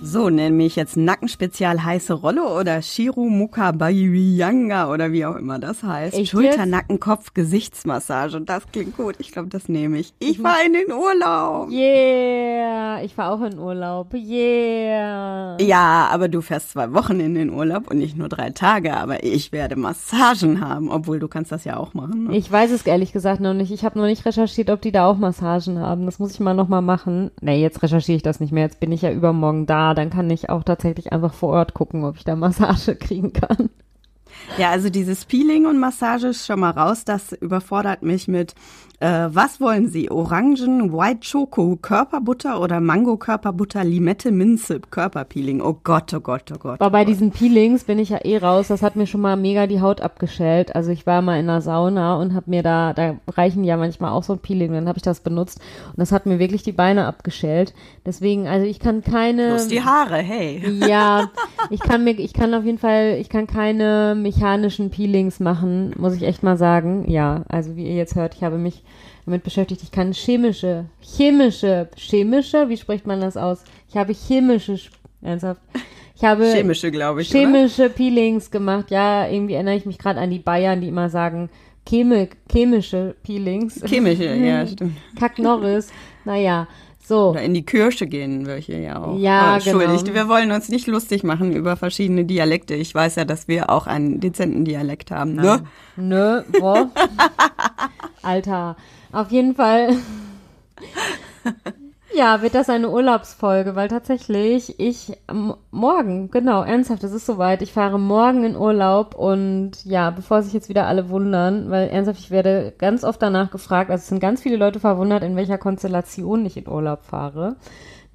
So, nenne mich jetzt Nackenspezial heiße Rolle oder Shiru Muka Bayuyanga oder wie auch immer das heißt. Ich Schulter, jetzt- Nacken, Kopf, Gesichtsmassage. Das klingt gut. Ich glaube, das nehme ich. Ich fahre in den Urlaub. Yeah. Ich war auch in Urlaub. Yeah. Ja, aber du fährst zwei Wochen in den Urlaub und nicht nur drei Tage. Aber ich werde Massagen haben, obwohl du kannst das ja auch machen. Ne? Ich weiß es ehrlich gesagt noch nicht. Ich habe noch nicht recherchiert, ob die da auch Massagen haben. Das muss ich mal noch mal machen. Nee, jetzt recherchiere ich das nicht mehr. Jetzt bin ich ja übermorgen da. Dann kann ich auch tatsächlich einfach vor Ort gucken, ob ich da Massage kriegen kann. Ja, also dieses Peeling und Massage ist schon mal raus. Das überfordert mich mit, äh, was wollen Sie? Orangen, White Choco, Körperbutter oder Mango Körperbutter, Limette, Minze, Körperpeeling. Oh Gott, oh Gott, oh Gott. Aber bei diesen Peelings bin ich ja eh raus. Das hat mir schon mal mega die Haut abgeschält. Also ich war mal in der Sauna und habe mir da, da reichen ja manchmal auch so ein Peeling. Dann habe ich das benutzt und das hat mir wirklich die Beine abgeschält. Deswegen, also ich kann keine. Bloß die Haare, hey. Ja, ich kann mir, ich kann auf jeden Fall, ich kann keine mechanischen Peelings machen, muss ich echt mal sagen. Ja, also wie ihr jetzt hört, ich habe mich damit beschäftigt. Ich kann chemische, chemische, chemische, wie spricht man das aus? Ich habe chemische, ernsthaft. Ich habe Chemische, glaube ich. oder? chemische Peelings gemacht. Ja, irgendwie erinnere ich mich gerade an die Bayern, die immer sagen, Chemi chemische Peelings. Chemische, ja, stimmt. Kack Norris. Naja, so. Oder in die Kirche gehen welche ja auch. Ja, Aber Entschuldigt, genau. wir wollen uns nicht lustig machen über verschiedene Dialekte. Ich weiß ja, dass wir auch einen dezenten Dialekt haben. Ne? Nö, boah. Alter. Auf jeden Fall. Ja, wird das eine Urlaubsfolge, weil tatsächlich ich morgen, genau, ernsthaft, es ist soweit. Ich fahre morgen in Urlaub und ja, bevor sich jetzt wieder alle wundern, weil ernsthaft, ich werde ganz oft danach gefragt, also es sind ganz viele Leute verwundert, in welcher Konstellation ich in Urlaub fahre.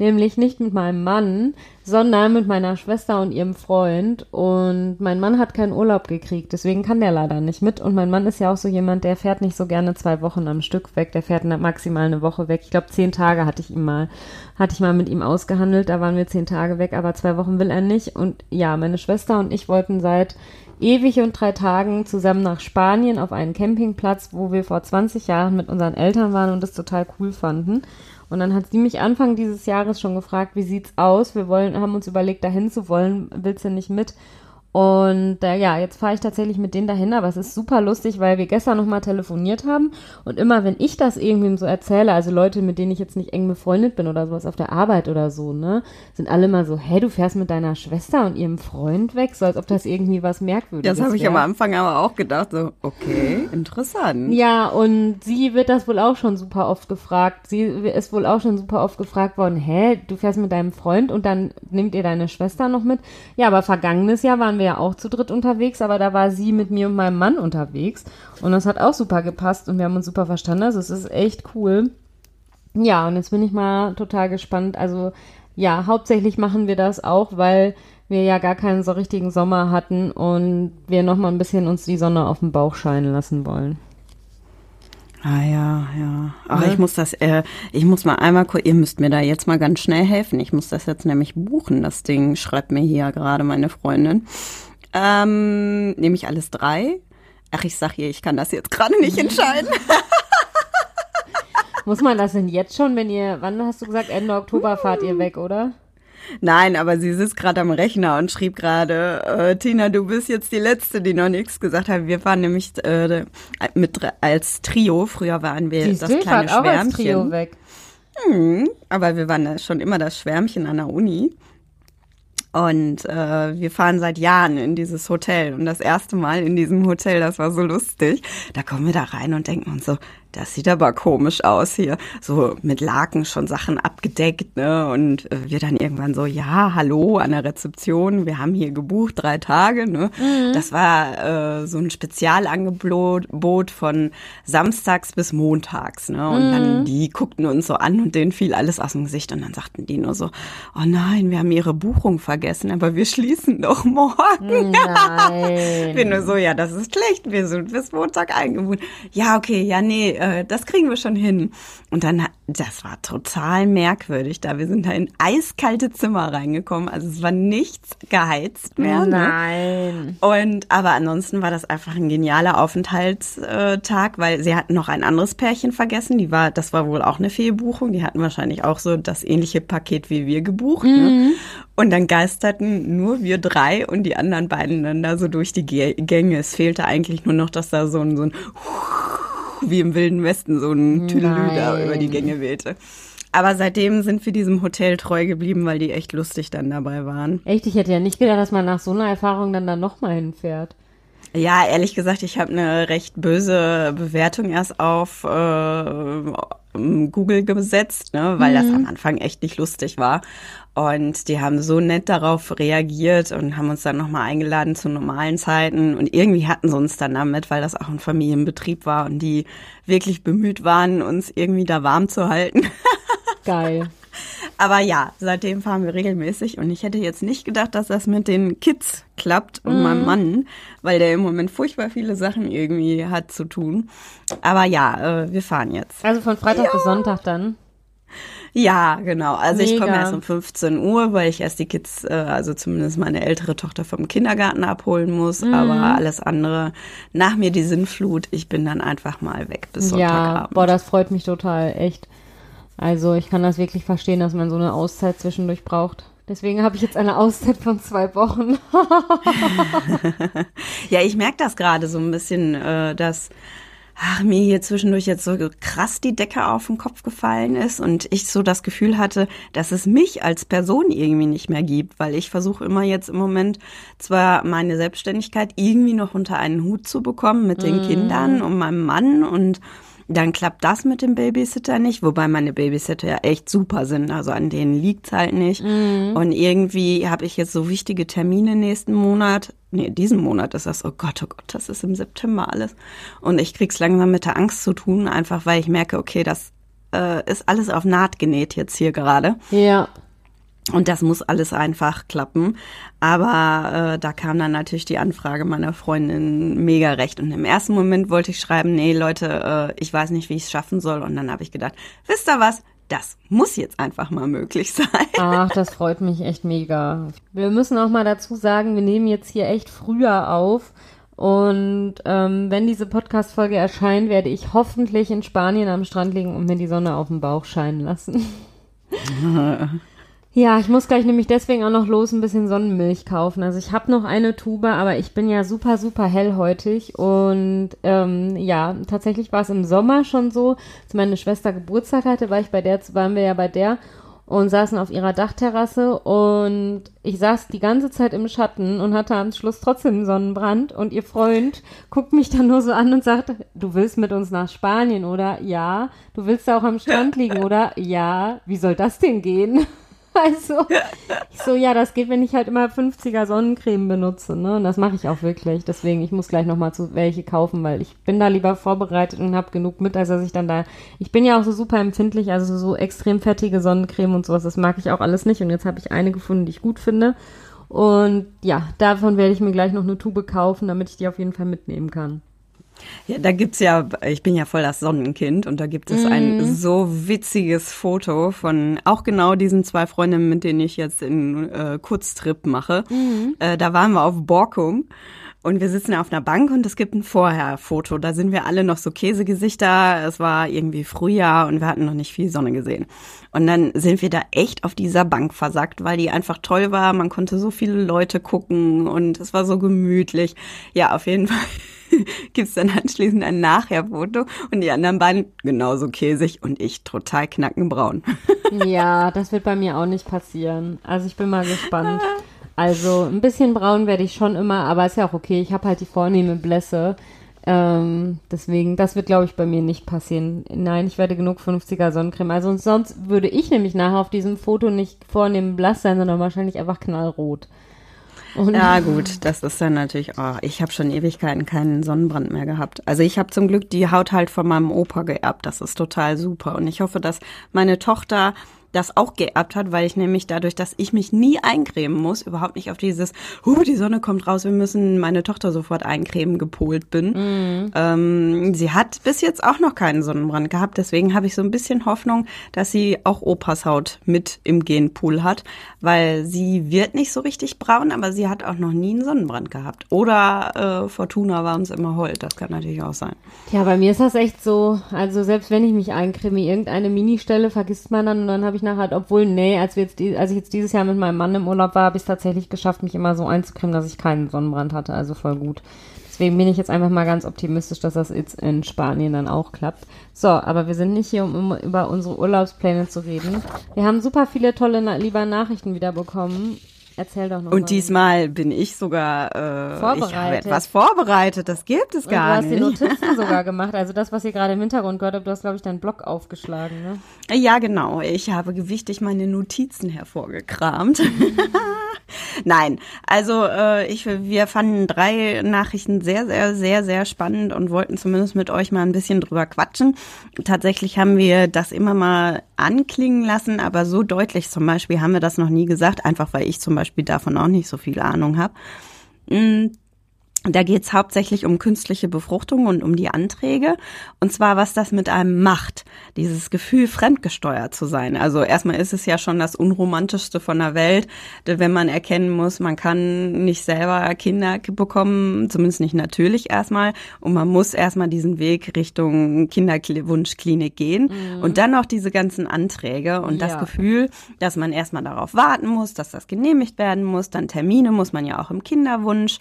Nämlich nicht mit meinem Mann, sondern mit meiner Schwester und ihrem Freund. Und mein Mann hat keinen Urlaub gekriegt, deswegen kann der leider nicht mit. Und mein Mann ist ja auch so jemand, der fährt nicht so gerne zwei Wochen am Stück weg. Der fährt maximal eine Woche weg. Ich glaube, zehn Tage hatte ich ihm mal, hatte ich mal mit ihm ausgehandelt. Da waren wir zehn Tage weg, aber zwei Wochen will er nicht. Und ja, meine Schwester und ich wollten seit ewig und drei Tagen zusammen nach Spanien auf einen Campingplatz, wo wir vor 20 Jahren mit unseren Eltern waren und das total cool fanden. Und dann hat sie mich Anfang dieses Jahres schon gefragt, wie sieht's aus? Wir wollen, haben uns überlegt, dahin zu wollen. Willst du nicht mit? Und äh, ja, jetzt fahre ich tatsächlich mit denen dahin, aber es ist super lustig, weil wir gestern nochmal telefoniert haben und immer, wenn ich das irgendwem so erzähle, also Leute, mit denen ich jetzt nicht eng befreundet bin oder sowas auf der Arbeit oder so, ne, sind alle mal so, hä, du fährst mit deiner Schwester und ihrem Freund weg, so als ob das irgendwie was Merkwürdiges Das habe ich wär. am Anfang aber auch gedacht, so, okay, interessant. Ja, und sie wird das wohl auch schon super oft gefragt. Sie ist wohl auch schon super oft gefragt worden, hä, du fährst mit deinem Freund und dann nimmt ihr deine Schwester noch mit? Ja, aber vergangenes Jahr waren wir ja auch zu dritt unterwegs, aber da war sie mit mir und meinem Mann unterwegs und das hat auch super gepasst und wir haben uns super verstanden. Also es ist echt cool. Ja, und jetzt bin ich mal total gespannt. Also ja, hauptsächlich machen wir das auch, weil wir ja gar keinen so richtigen Sommer hatten und wir noch mal ein bisschen uns die Sonne auf den Bauch scheinen lassen wollen. Ah ja, ja. Aber Ne? ich muss das, äh, ich muss mal einmal, ihr müsst mir da jetzt mal ganz schnell helfen. Ich muss das jetzt nämlich buchen, das Ding, schreibt mir hier gerade meine Freundin. Ähm, nehme ich alles drei? Ach, ich sag ihr, ich kann das jetzt gerade nicht entscheiden. Muss man das denn jetzt schon, wenn ihr, wann hast du gesagt, Ende Oktober fahrt ihr weg, oder? Nein, aber sie sitzt gerade am Rechner und schrieb gerade, äh, Tina, du bist jetzt die Letzte, die noch nichts gesagt hat. Wir waren nämlich äh, mit als Trio, früher waren wir Siehst das ihr kleine auch als Schwärmchen. Trio weg. Mhm, aber wir waren schon immer das Schwärmchen an der Uni. Und äh, wir fahren seit Jahren in dieses Hotel. Und das erste Mal in diesem Hotel, das war so lustig. Da kommen wir da rein und denken uns so, das sieht aber komisch aus hier. So mit Laken schon Sachen abgedeckt, ne? Und äh, wir dann irgendwann so, ja, hallo an der Rezeption, wir haben hier gebucht, drei Tage, ne? Das war äh, so ein Spezialangebot von samstags bis montags, ne? Und dann die guckten uns so an und denen fiel alles aus dem Gesicht und dann sagten die nur so, oh nein, wir haben ihre Buchung vergessen, aber wir schließen doch morgen. Nein. Wir nur so, ja, das ist schlecht, wir sind bis Montag eingebucht. Ja, okay, ja, nee, äh, das kriegen wir schon hin. Und dann, das war total merkwürdig da. Wir sind da in eiskalte Zimmer reingekommen. Also es war nichts geheizt mehr. Nein. Ne? Und aber ansonsten war das einfach ein genialer Aufenthaltstag, weil sie hatten noch ein anderes Pärchen vergessen. Die war, das war wohl auch eine Fehlbuchung. Die hatten wahrscheinlich auch so das ähnliche Paket wie wir gebucht. Ne? Mhm. Ne? Und dann geisterten nur wir drei und die anderen beiden dann da so durch die Gänge. Es fehlte eigentlich nur noch, dass da so ein, so ein wie im Wilden Westen so ein Tüdelü da über die Gänge wehte. Aber seitdem sind wir diesem Hotel treu geblieben, weil die echt lustig dann dabei waren. Echt? Ich hätte ja nicht gedacht, dass man nach so einer Erfahrung dann da nochmal hinfährt. Ja, ehrlich gesagt, ich habe eine recht böse Bewertung erst auf äh, Google gesetzt, ne, weil mhm. das am Anfang echt nicht lustig war. Und die haben so nett darauf reagiert und haben uns dann nochmal eingeladen zu normalen Zeiten. Und irgendwie hatten sie uns dann damit, weil das auch ein Familienbetrieb war und die wirklich bemüht waren, uns irgendwie da warm zu halten. Geil. Aber ja, seitdem fahren wir regelmäßig und ich hätte jetzt nicht gedacht, dass das mit den Kids klappt und mm. meinem Mann, weil der im Moment furchtbar viele Sachen irgendwie hat zu tun. Aber ja, äh, wir fahren jetzt. Also von Freitag ja. bis Sonntag dann? Ja, genau. Also Mega. ich komme erst um 15 Uhr, weil ich erst die Kids, äh, also zumindest meine ältere Tochter vom Kindergarten abholen muss. Mhm. Aber alles andere, nach mir die Sinnflut, ich bin dann einfach mal weg bis Sonntagabend. Ja, boah, das freut mich total, echt. Also ich kann das wirklich verstehen, dass man so eine Auszeit zwischendurch braucht. Deswegen habe ich jetzt eine Auszeit von zwei Wochen. ja, ich merke das gerade so ein bisschen, äh, dass ach, mir hier zwischendurch jetzt so krass die Decke auf den Kopf gefallen ist und ich so das Gefühl hatte, dass es mich als Person irgendwie nicht mehr gibt, weil ich versuche immer jetzt im Moment zwar meine Selbstständigkeit irgendwie noch unter einen Hut zu bekommen mit den mm. Kindern und meinem Mann und dann klappt das mit dem Babysitter nicht, wobei meine Babysitter ja echt super sind. Also an denen liegt's halt nicht. Mhm. Und irgendwie habe ich jetzt so wichtige Termine nächsten Monat. Nee, diesen Monat ist das. Oh Gott, oh Gott, das ist im September alles. Und ich krieg's langsam mit der Angst zu tun, einfach weil ich merke, okay, das äh, ist alles auf Naht genäht jetzt hier gerade. Ja. Und das muss alles einfach klappen. Aber äh, da kam dann natürlich die Anfrage meiner Freundin mega recht. Und im ersten Moment wollte ich schreiben, nee, Leute, äh, ich weiß nicht, wie ich es schaffen soll. Und dann habe ich gedacht, wisst ihr was? Das muss jetzt einfach mal möglich sein. Ach, das freut mich echt mega. Wir müssen auch mal dazu sagen, wir nehmen jetzt hier echt früher auf. Und ähm, wenn diese Podcast-Folge erscheint, werde ich hoffentlich in Spanien am Strand liegen und mir die Sonne auf den Bauch scheinen lassen. Ja, ich muss gleich nämlich deswegen auch noch los ein bisschen Sonnenmilch kaufen. Also ich habe noch eine Tube, aber ich bin ja super, super hellhäutig. Und ähm, ja, tatsächlich war es im Sommer schon so, als meine Schwester Geburtstag hatte, war ich bei der, waren wir ja bei der und saßen auf ihrer Dachterrasse und ich saß die ganze Zeit im Schatten und hatte am Schluss trotzdem einen Sonnenbrand und ihr Freund guckt mich dann nur so an und sagt, du willst mit uns nach Spanien oder ja, du willst auch am Strand liegen oder ja, wie soll das denn gehen? Also, ich so, ja, das geht, wenn ich halt immer 50er Sonnencreme benutze, ne? Und das mache ich auch wirklich. Deswegen, ich muss gleich nochmal zu welche kaufen, weil ich bin da lieber vorbereitet und habe genug mit, als dass ich dann da. Ich bin ja auch so super empfindlich, also so extrem fettige Sonnencreme und sowas, das mag ich auch alles nicht. Und jetzt habe ich eine gefunden, die ich gut finde. Und ja, davon werde ich mir gleich noch eine Tube kaufen, damit ich die auf jeden Fall mitnehmen kann. Ja, da gibt's ja, ich bin ja voll das Sonnenkind und da gibt es mm. ein mhm. so witziges Foto von auch genau diesen zwei Freundinnen, mit denen ich jetzt in äh, Kurztrip mache. Mm. Äh, da waren wir auf Borkum und wir sitzen auf einer Bank und es gibt ein Vorher-Foto. Da sind wir alle noch so Käsegesichter. Es war irgendwie Frühjahr und wir hatten noch nicht viel Sonne gesehen. Und dann sind wir da echt auf dieser Bank versackt, weil die einfach toll war. Man konnte so viele Leute gucken und es war so gemütlich. Ja, auf jeden Fall gibt's dann anschließend ein Nachher-Foto und die anderen beiden genauso käsig und ich total knackenbraun. ja, das wird bei mir auch nicht passieren. Also ich bin mal gespannt. Also ein bisschen braun werde ich schon immer, aber ist ja auch okay. Ich habe halt die vornehme Blässe. Ähm, deswegen, das wird, glaube ich, bei mir nicht passieren. Nein, ich werde genug 50er Sonnencreme. Also sonst würde ich nämlich nachher auf diesem Foto nicht vornehm blass sein, sondern wahrscheinlich einfach knallrot. Und ja, gut, das ist dann natürlich, oh, ich habe schon Ewigkeiten keinen Sonnenbrand mehr gehabt. Also ich habe zum Glück die Haut halt von meinem Opa geerbt. Das ist total super. Und ich hoffe, dass meine Tochter das auch geerbt hat, weil ich nämlich dadurch, dass ich mich nie eincremen muss, überhaupt nicht auf dieses, huh, die Sonne kommt raus, wir müssen meine Tochter sofort eincremen gepolt bin. Mhm. Ähm, sie hat bis jetzt auch noch keinen Sonnenbrand gehabt, deswegen habe ich so ein bisschen Hoffnung, dass sie auch Opas Haut mit im Genpool hat, weil sie wird nicht so richtig braun, aber sie hat auch noch nie einen Sonnenbrand gehabt. Oder äh, Fortuna war uns immer hold, das kann natürlich auch sein. Ja, bei mir ist das echt so, also selbst wenn ich mich eincreme, irgendeine Ministelle vergisst man dann und dann habe ich nachher, obwohl, nee, als, wir jetzt die, als ich jetzt dieses Jahr mit meinem Mann im Urlaub war, habe ich es tatsächlich geschafft, mich immer so einzucremen, dass ich keinen Sonnenbrand hatte, also voll gut. Deswegen bin ich jetzt einfach mal ganz optimistisch, dass das jetzt in Spanien dann auch klappt. So, aber wir sind nicht hier, um, um über unsere Urlaubspläne zu reden. Wir haben super viele tolle, lieber Nachrichten wieder bekommen. Erzähl doch noch. Und mal. diesmal bin ich sogar äh, vorbereitet. Ich habe etwas vorbereitet. Das gibt es gar nicht. Du hast die Notizen sogar gemacht. Also das, was ihr gerade im Hintergrund gehört habt, du hast glaube ich deinen Blog aufgeschlagen, ne? Ja, genau. Ich habe gewichtig meine Notizen hervorgekramt. Nein, also äh, ich, wir fanden drei Nachrichten sehr, sehr, sehr, sehr spannend und wollten zumindest mit euch mal ein bisschen drüber quatschen. Tatsächlich haben wir das immer mal anklingen lassen, aber so deutlich zum Beispiel haben wir das noch nie gesagt, einfach weil ich zum Beispiel davon auch nicht so viel Ahnung habe. Da geht es hauptsächlich um künstliche Befruchtung und um die Anträge. Und zwar, was das mit einem macht. Dieses Gefühl, fremdgesteuert zu sein. Also erstmal ist es ja schon das Unromantischste von der Welt, wenn man erkennen muss, man kann nicht selber Kinder bekommen, zumindest nicht natürlich erstmal. Und man muss erstmal diesen Weg Richtung Kinderwunschklinik gehen. Mhm. Und dann noch diese ganzen Anträge und ja. das Gefühl, dass man erstmal darauf warten muss, dass das genehmigt werden muss. Dann Termine muss man ja auch im Kinderwunsch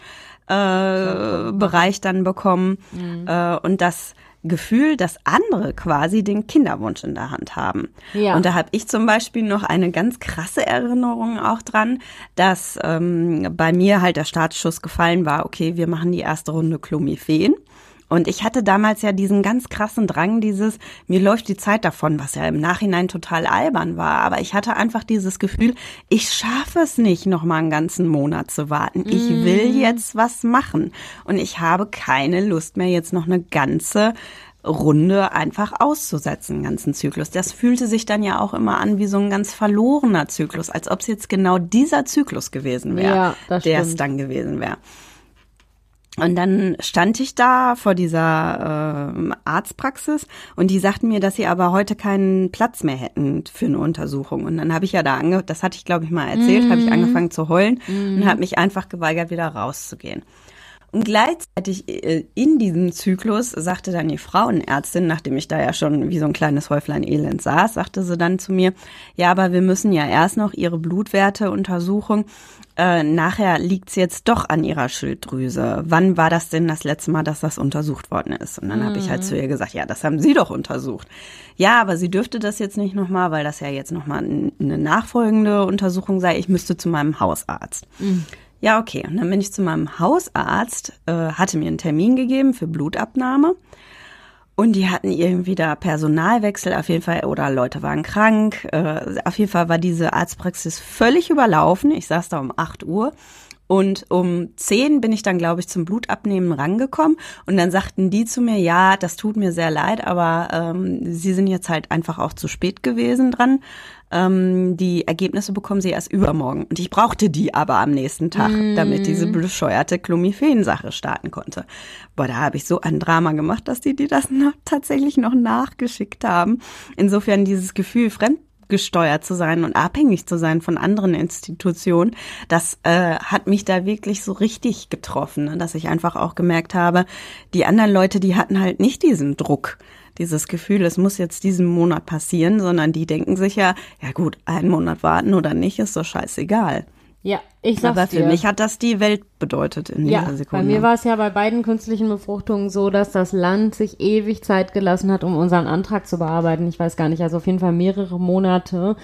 äh, Bereich dann bekommen mhm. äh, und das Gefühl, dass andere quasi den Kinderwunsch in der Hand haben. Ja. Und da habe ich zum Beispiel noch eine ganz krasse Erinnerung auch dran, dass ähm, bei mir halt der Startschuss gefallen war, okay, wir machen die erste Runde Klomifeen. Und ich hatte damals ja diesen ganz krassen Drang, dieses, mir läuft die Zeit davon, was ja im Nachhinein total albern war. Aber ich hatte einfach dieses Gefühl, ich schaffe es nicht, noch mal einen ganzen Monat zu warten. Ich mm. will jetzt was machen. Und ich habe keine Lust mehr, jetzt noch eine ganze Runde einfach auszusetzen, den ganzen Zyklus. Das fühlte sich dann ja auch immer an wie so ein ganz verlorener Zyklus, als ob es jetzt genau dieser Zyklus gewesen wäre, ja, der es dann gewesen wäre. Und dann stand ich da vor dieser äh, Arztpraxis und die sagten mir, dass sie aber heute keinen Platz mehr hätten für eine Untersuchung. Und dann habe ich ja da ange, das hatte ich glaube ich mal erzählt, mm. habe ich mhm. angefangen zu heulen mm. und habe mich einfach geweigert, wieder rauszugehen. Und gleichzeitig äh, in diesem Zyklus sagte dann die Frauenärztin, nachdem ich da ja schon wie so ein kleines Häuflein Elend saß, sagte sie dann zu mir, ja, aber wir müssen ja erst noch ihre Blutwerte untersuchen äh, nachher liegt's jetzt doch an ihrer Schilddrüse. Wann war das denn das letzte Mal, dass das untersucht worden ist? Und dann mhm. habe ich halt zu ihr gesagt, ja, das haben Sie doch untersucht. Ja, aber sie dürfte das jetzt nicht nochmal, weil das ja jetzt nochmal eine nachfolgende Untersuchung sei. Ich müsste zu meinem Hausarzt. Mhm. Ja, okay. Und dann bin ich zu meinem Hausarzt, äh, hatte mir einen Termin gegeben für Blutabnahme. Und die hatten irgendwie da Personalwechsel auf jeden Fall oder Leute waren krank. Äh, auf jeden Fall war diese Arztpraxis völlig überlaufen. Ich saß da um 8 Uhr und um 10 bin ich dann, glaube ich, zum Blutabnehmen rangekommen. Und dann sagten die zu mir, ja, das tut mir sehr leid, aber ähm, sie sind jetzt halt einfach auch zu spät gewesen dran. Ähm, die Ergebnisse bekommen sie erst übermorgen. Und ich brauchte die aber am nächsten Tag, mm. damit diese bescheuerte Klomiphen-Sache starten konnte. Boah, da habe ich so ein Drama gemacht, dass die die das noch, tatsächlich noch nachgeschickt haben. Insofern dieses Gefühl, fremd gesteuert zu sein und abhängig zu sein von anderen Institutionen, das äh, hat mich da wirklich so richtig getroffen, ne? dass ich einfach auch gemerkt habe, die anderen Leute, die hatten halt nicht diesen Druck dieses Gefühl, es muss jetzt diesen Monat passieren, sondern die denken sich ja, ja gut, einen Monat warten oder nicht, ist doch scheißegal. Ja, ich sag's Aber für dir. mich hat das die Welt bedeutet in ja, dieser Sekunde. Bei mir war es ja bei beiden künstlichen Befruchtungen so, dass das Land sich ewig Zeit gelassen hat, um unseren Antrag zu bearbeiten. Ich weiß gar nicht, also auf jeden Fall mehrere Monate.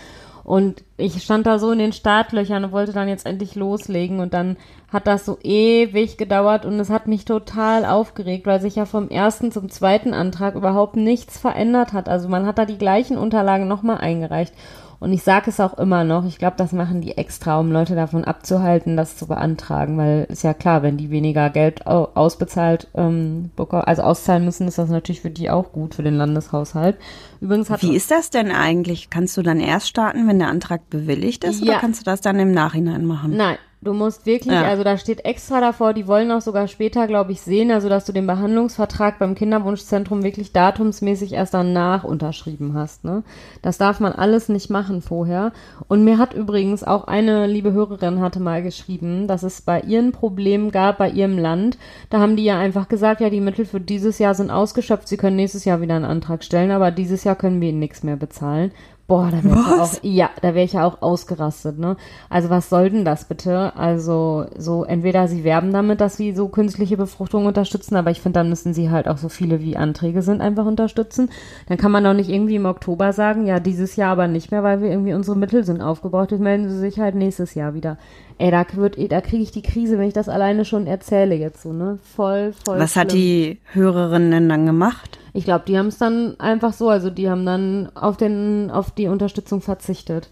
Und ich stand da so in den Startlöchern und wollte dann jetzt endlich loslegen und dann hat das so ewig gedauert und es hat mich total aufgeregt, weil sich ja vom ersten zum zweiten Antrag überhaupt nichts verändert hat. Also man hat da die gleichen Unterlagen nochmal eingereicht. Und ich sage es auch immer noch, ich glaube, das machen die extra, um Leute davon abzuhalten, das zu beantragen, weil ist ja klar, wenn die weniger Geld ausbezahlt, ähm, also auszahlen müssen, ist das natürlich für die auch gut, für den Landeshaushalt. Übrigens hat Wie ist das denn eigentlich? Kannst du dann erst starten, wenn der Antrag bewilligt ist, ja. oder kannst du das dann im Nachhinein machen? Nein, Du musst wirklich, ja. also da steht extra davor, die wollen auch sogar später, glaube ich, sehen, also dass du den Behandlungsvertrag beim Kinderwunschzentrum wirklich datumsmäßig erst danach unterschrieben hast. Ne? Das darf man alles nicht machen vorher. Und mir hat übrigens auch eine liebe Hörerin hatte mal geschrieben, dass es bei ihren Problemen gab, bei ihrem Land. Da haben die ja einfach gesagt, ja, die Mittel für dieses Jahr sind ausgeschöpft, sie können nächstes Jahr wieder einen Antrag stellen, aber dieses Jahr können wir ihnen nichts mehr bezahlen. Boah, da wäre ich ja auch, ja, da wäre ich ja auch ausgerastet, ne? Also was soll denn das bitte? Also so entweder sie werben damit, dass sie so künstliche Befruchtung unterstützen, aber ich finde, dann müssen sie halt auch so viele wie Anträge sind einfach unterstützen. Dann kann man doch nicht irgendwie im Oktober sagen, ja, dieses Jahr aber nicht mehr, weil wir irgendwie unsere Mittel sind aufgebraucht. Jetzt melden sie sich halt nächstes Jahr wieder. Ey, da wird, da kriege ich die Krise, wenn ich das alleine schon erzähle jetzt so, ne? Voll, voll. Was schlimm. hat die Hörerin denn dann gemacht? Ich glaube, die haben es dann einfach so, also die haben dann auf den, auf die Unterstützung verzichtet.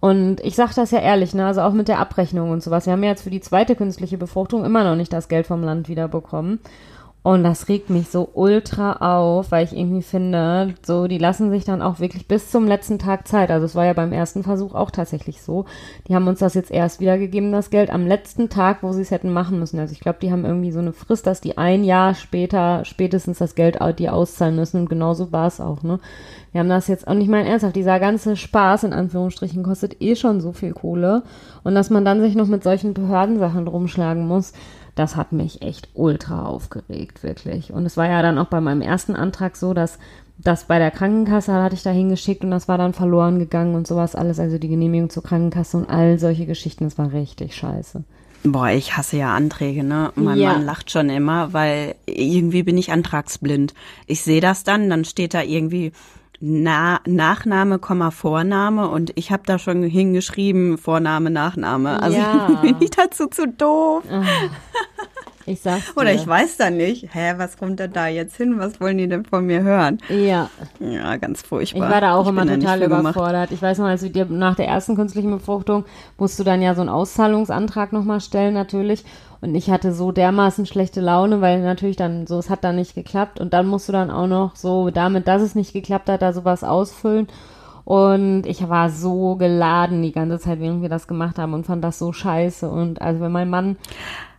Und ich sage das ja ehrlich, ne, also auch mit der Abrechnung und sowas. Wir haben ja jetzt für die zweite künstliche Befruchtung immer noch nicht das Geld vom Land wiederbekommen. Und das regt mich so ultra auf, weil ich irgendwie finde, so, die lassen sich dann auch wirklich bis zum letzten Tag Zeit. Also es war ja beim ersten Versuch auch tatsächlich so. Die haben uns das jetzt erst wiedergegeben, das Geld, am letzten Tag, wo sie es hätten machen müssen. Also ich glaube, die haben irgendwie so eine Frist, dass die ein Jahr später spätestens das Geld die auszahlen müssen. Und genauso war es auch, ne? Wir haben das jetzt, und ich meine ernsthaft, dieser ganze Spaß in Anführungsstrichen kostet eh schon so viel Kohle. Und dass man dann sich noch mit solchen Behördensachen rumschlagen muss, das hat mich echt ultra aufgeregt, wirklich. Und es war ja dann auch bei meinem ersten Antrag so, dass das bei der Krankenkasse hatte ich da hingeschickt und das war dann verloren gegangen und sowas alles, also die Genehmigung zur Krankenkasse und all solche Geschichten, das war richtig scheiße. Boah, ich hasse ja Anträge, ne? Mein ja. Mann lacht schon immer, weil irgendwie bin ich antragsblind. Ich sehe das dann, dann steht da irgendwie na Nachname, Vorname und ich habe da schon hingeschrieben Vorname, Nachname. Also ja. bin ich dazu zu doof. Ah. Ich sag's dir. Oder ich weiß da nicht, hä, was kommt denn da jetzt hin? Was wollen die denn von mir hören? Ja. Ja, ganz furchtbar. Ich war da auch ich immer total überfordert. Ich weiß noch, als dir nach der ersten künstlichen Befruchtung musst du dann ja so einen Auszahlungsantrag nochmal stellen, natürlich. Und ich hatte so dermaßen schlechte Laune, weil natürlich dann so, es hat dann nicht geklappt. Und dann musst du dann auch noch so, damit, dass es nicht geklappt hat, da sowas ausfüllen. Und ich war so geladen die ganze Zeit, während wir das gemacht haben und fand das so scheiße. Und also wenn mein Mann.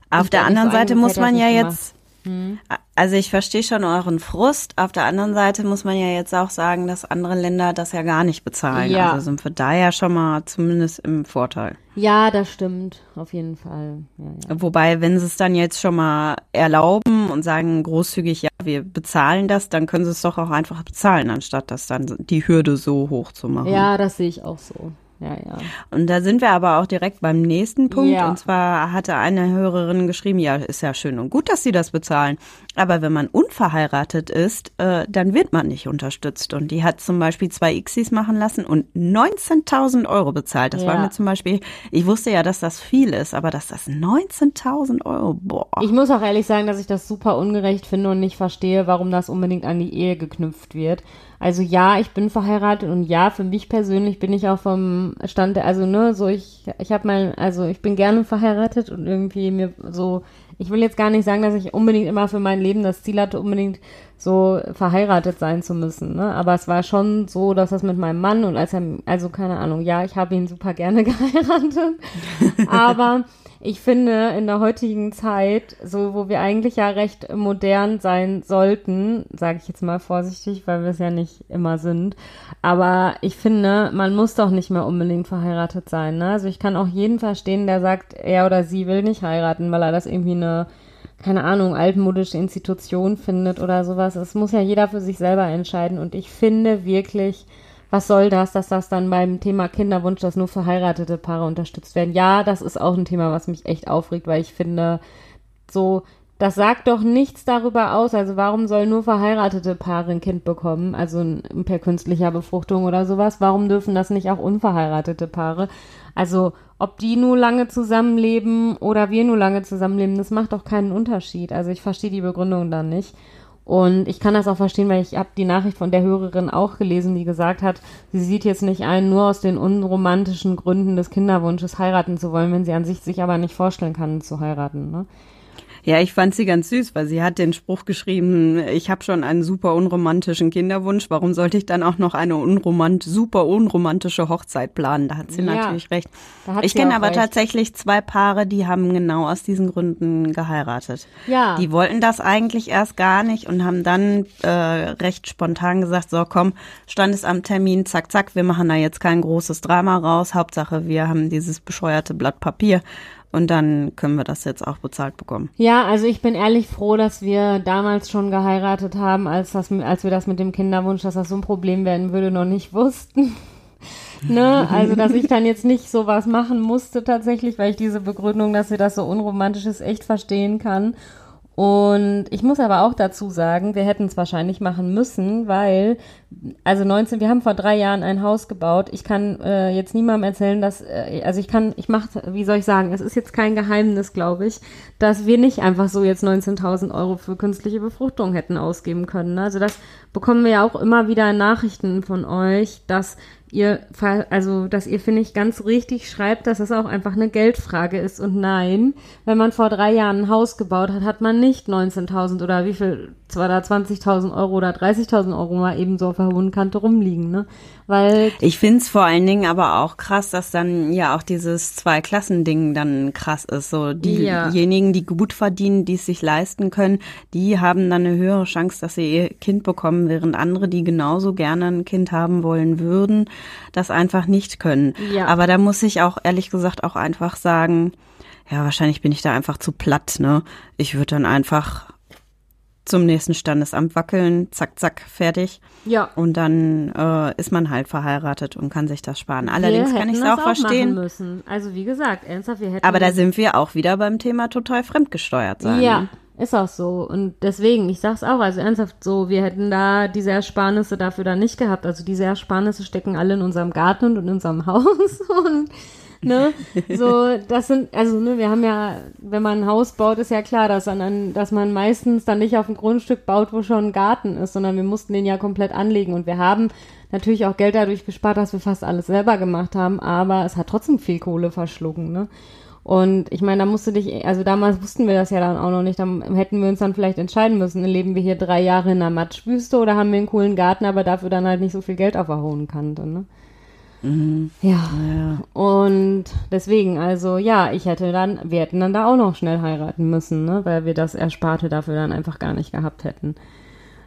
Auf der anderen Seite muss man ja jetzt hm. Also ich verstehe schon euren Frust. Auf der anderen Seite muss man ja jetzt auch sagen, dass andere Länder das ja gar nicht bezahlen. Ja. Also sind wir da ja schon mal zumindest im Vorteil. Ja, das stimmt. Auf jeden Fall. Ja, ja. Wobei, wenn sie es dann jetzt schon mal erlauben und sagen großzügig, ja, wir bezahlen das, dann können sie es doch auch einfach bezahlen, anstatt das dann die Hürde so hoch zu machen. Ja, das sehe ich auch so ja, ja. Und da sind wir aber auch direkt beim nächsten Punkt. Ja. Und zwar hatte eine Hörerin geschrieben, ja, ist ja schön und gut, dass sie das bezahlen. Aber wenn man unverheiratet ist, äh, dann wird man nicht unterstützt. Und die hat zum Beispiel zwei Xis machen lassen und 19.000 Euro bezahlt. Das ja. war mir zum Beispiel, ich wusste ja, dass das viel ist, aber dass das 19.000 Euro, boah. Ich muss auch ehrlich sagen, dass ich das super ungerecht finde und nicht verstehe, warum das unbedingt an die Ehe geknüpft wird. Also ja, ich bin verheiratet und ja, für mich persönlich bin ich auch vom Stand, also ne, so ich, ich habe mal, also ich bin gerne verheiratet und irgendwie mir so, ich will jetzt gar nicht sagen, dass ich unbedingt immer für mein Leben das Ziel hatte, unbedingt so verheiratet sein zu müssen, ne? Aber es war schon so, dass das mit meinem Mann und als er, also keine Ahnung, ja, ich habe ihn super gerne geheiratet, aber ich finde, in der heutigen Zeit, so wo wir eigentlich ja recht modern sein sollten, sage ich jetzt mal vorsichtig, weil wir es ja nicht immer sind, aber ich finde, man muss doch nicht mehr unbedingt verheiratet sein. Ne? Also ich kann auch jeden verstehen, der sagt, er oder sie will nicht heiraten, weil er das irgendwie eine keine Ahnung, altmodische Institution findet oder sowas. Es muss ja jeder für sich selber entscheiden. Und ich finde wirklich, was soll das, dass das dann beim Thema Kinderwunsch, dass nur verheiratete Paare unterstützt werden. Ja, das ist auch ein Thema, was mich echt aufregt, weil ich finde, so, das sagt doch nichts darüber aus. Also warum sollen nur verheiratete Paare ein Kind bekommen? Also per künstlicher Befruchtung oder sowas. Warum dürfen das nicht auch unverheiratete Paare? Also ob die nur lange zusammenleben oder wir nur lange zusammenleben, das macht doch keinen Unterschied. Also ich verstehe die Begründung dann nicht. Und ich kann das auch verstehen, weil ich habe die Nachricht von der Hörerin auch gelesen, die gesagt hat, sie sieht jetzt nicht ein, nur aus den unromantischen Gründen des Kinderwunsches heiraten zu wollen, wenn sie an sich sich aber nicht vorstellen kann zu heiraten. Ne? Ja, ich fand sie ganz süß, weil sie hat den Spruch geschrieben, ich habe schon einen super unromantischen Kinderwunsch, warum sollte ich dann auch noch eine unromant super unromantische Hochzeit planen? Da hat sie ja, natürlich recht. Ich kenne aber recht. tatsächlich zwei Paare, die haben genau aus diesen Gründen geheiratet. Ja. Die wollten das eigentlich erst gar nicht und haben dann äh, recht spontan gesagt, so komm, Standesamttermin, zack, zack, wir machen da jetzt kein großes Drama raus, Hauptsache wir haben dieses bescheuerte Blatt Papier und dann können wir das jetzt auch bezahlt bekommen. Ja, also ich bin ehrlich froh, dass wir damals schon geheiratet haben, als, das, als wir das mit dem Kinderwunsch, dass das so ein Problem werden würde, noch nicht wussten. ne? Also, dass ich dann jetzt nicht sowas machen musste tatsächlich, weil ich diese Begründung, dass sie das so unromantisch ist, echt verstehen kann. Und ich muss aber auch dazu sagen, wir hätten es wahrscheinlich machen müssen, weil, also 19, wir haben vor drei Jahren ein Haus gebaut. Ich kann äh, jetzt niemandem erzählen, dass, äh, also ich kann, ich mache, wie soll ich sagen, es ist jetzt kein Geheimnis, glaube ich, dass wir nicht einfach so jetzt 19.000 Euro für künstliche Befruchtung hätten ausgeben können. Also das bekommen wir ja auch immer wieder in Nachrichten von euch, dass ihr, also, dass ihr, finde ich, ganz richtig schreibt, dass es auch einfach eine Geldfrage ist. Und nein, wenn man vor drei Jahren ein Haus gebaut hat, hat man nicht 19.000 oder wie viel, da 20.000 Euro oder 30.000 Euro mal eben so auf der hohen Kante rumliegen, ne? Weil ich finde es vor allen Dingen aber auch krass, dass dann ja auch dieses Zwei-Klassen-Ding dann krass ist. So diejenigen, ja. die gut verdienen, die es sich leisten können, die haben dann eine höhere Chance, dass sie ihr Kind bekommen, während andere, die genauso gerne ein Kind haben wollen würden, das einfach nicht können. Ja. Aber da muss ich auch ehrlich gesagt auch einfach sagen, ja, wahrscheinlich bin ich da einfach zu platt, ne? Ich würde dann einfach zum nächsten Standesamt wackeln, zack, zack, fertig. Ja. Und dann äh, ist man halt verheiratet und kann sich das sparen. Allerdings kann ich es auch, auch verstehen. Müssen. Also wie gesagt, ernsthaft, wir hätten. Aber da sind wir auch wieder beim Thema total fremdgesteuert sein. Ja. Ist auch so. Und deswegen, ich sag's auch, also ernsthaft so, wir hätten da diese Ersparnisse dafür dann nicht gehabt. Also diese Ersparnisse stecken alle in unserem Garten und in unserem Haus. Und ne? So, das sind, also ne, wir haben ja, wenn man ein Haus baut, ist ja klar, dass, an, dass man meistens dann nicht auf ein Grundstück baut, wo schon ein Garten ist, sondern wir mussten den ja komplett anlegen und wir haben natürlich auch Geld dadurch gespart, dass wir fast alles selber gemacht haben, aber es hat trotzdem viel Kohle verschlungen, ne? Und ich meine, da musste dich, also damals wussten wir das ja dann auch noch nicht, dann hätten wir uns dann vielleicht entscheiden müssen, leben wir hier drei Jahre in einer Matschwüste oder haben wir einen coolen Garten, aber dafür dann halt nicht so viel Geld auf der hohen Kante, ne? Mhm. Ja. ja. Und deswegen, also ja, ich hätte dann, wir hätten dann da auch noch schnell heiraten müssen, ne? weil wir das Ersparte dafür dann einfach gar nicht gehabt hätten.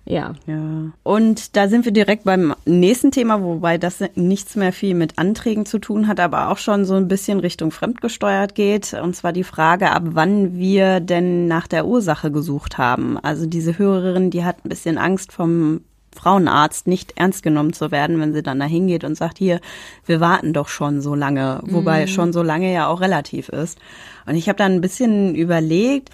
Ja. Ja. Und da sind wir direkt beim nächsten Thema, wobei das nichts mehr viel mit Anträgen zu tun hat, aber auch schon so ein bisschen Richtung fremdgesteuert geht. Und zwar die Frage, ab wann wir denn nach der Ursache gesucht haben. Also diese Hörerin, die hat ein bisschen Angst vom Frauenarzt nicht ernst genommen zu werden, wenn sie dann da hingeht und sagt, hier, wir warten doch schon so lange, wobei mhm. schon so lange ja auch relativ ist. Und ich habe dann ein bisschen überlegt,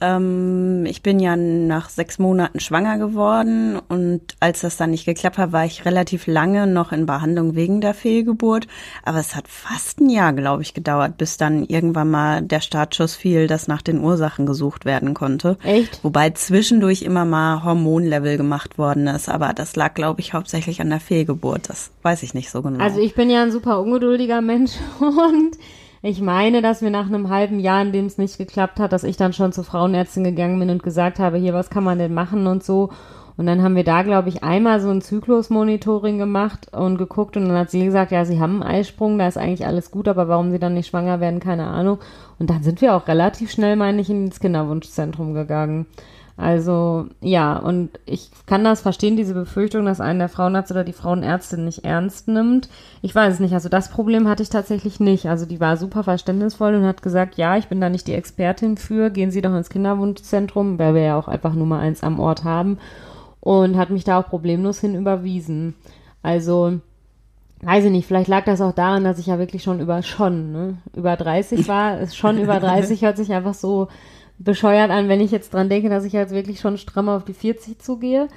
ähm, ich bin ja nach sechs Monaten schwanger geworden und als das dann nicht geklappt hat, war ich relativ lange noch in Behandlung wegen der Fehlgeburt. Aber es hat fast ein Jahr, glaube ich, gedauert, bis dann irgendwann mal der Startschuss fiel, dass nach den Ursachen gesucht werden konnte. Echt? Wobei zwischendurch immer mal Hormonlevel gemacht worden ist. Aber das lag, glaube ich, hauptsächlich an der Fehlgeburt. Das weiß ich nicht so genau. Also ich bin ja ein super ungeduldiger Mensch und ich meine, dass wir nach einem halben Jahr, in dem es nicht geklappt hat, dass ich dann schon zur Frauenärztin gegangen bin und gesagt habe, hier, was kann man denn machen und so. Und dann haben wir da, glaube ich, einmal so ein Zyklusmonitoring gemacht und geguckt und dann hat sie gesagt, ja, sie haben einen Eisprung, da ist eigentlich alles gut, aber warum sie dann nicht schwanger werden, keine Ahnung. Und dann sind wir auch relativ schnell, meine ich, ins Kinderwunschzentrum gegangen. Also ja, und ich kann das verstehen, diese Befürchtung, dass einen der Frauenarzt oder die Frauenärztin nicht ernst nimmt. Ich weiß es nicht, also das Problem hatte ich tatsächlich nicht. Also die war super verständnisvoll und hat gesagt, ja, ich bin da nicht die Expertin für, gehen Sie doch ins Kinderwunschzentrum, weil wir ja auch einfach Nummer eins am Ort haben und hat mich da auch problemlos hin überwiesen. Also weiß ich nicht, vielleicht lag das auch daran, dass ich ja wirklich schon über schon, ne, über 30 war. Schon über 30 hört sich einfach so bescheuert an, wenn ich jetzt dran denke, dass ich jetzt wirklich schon stramm auf die 40 zugehe.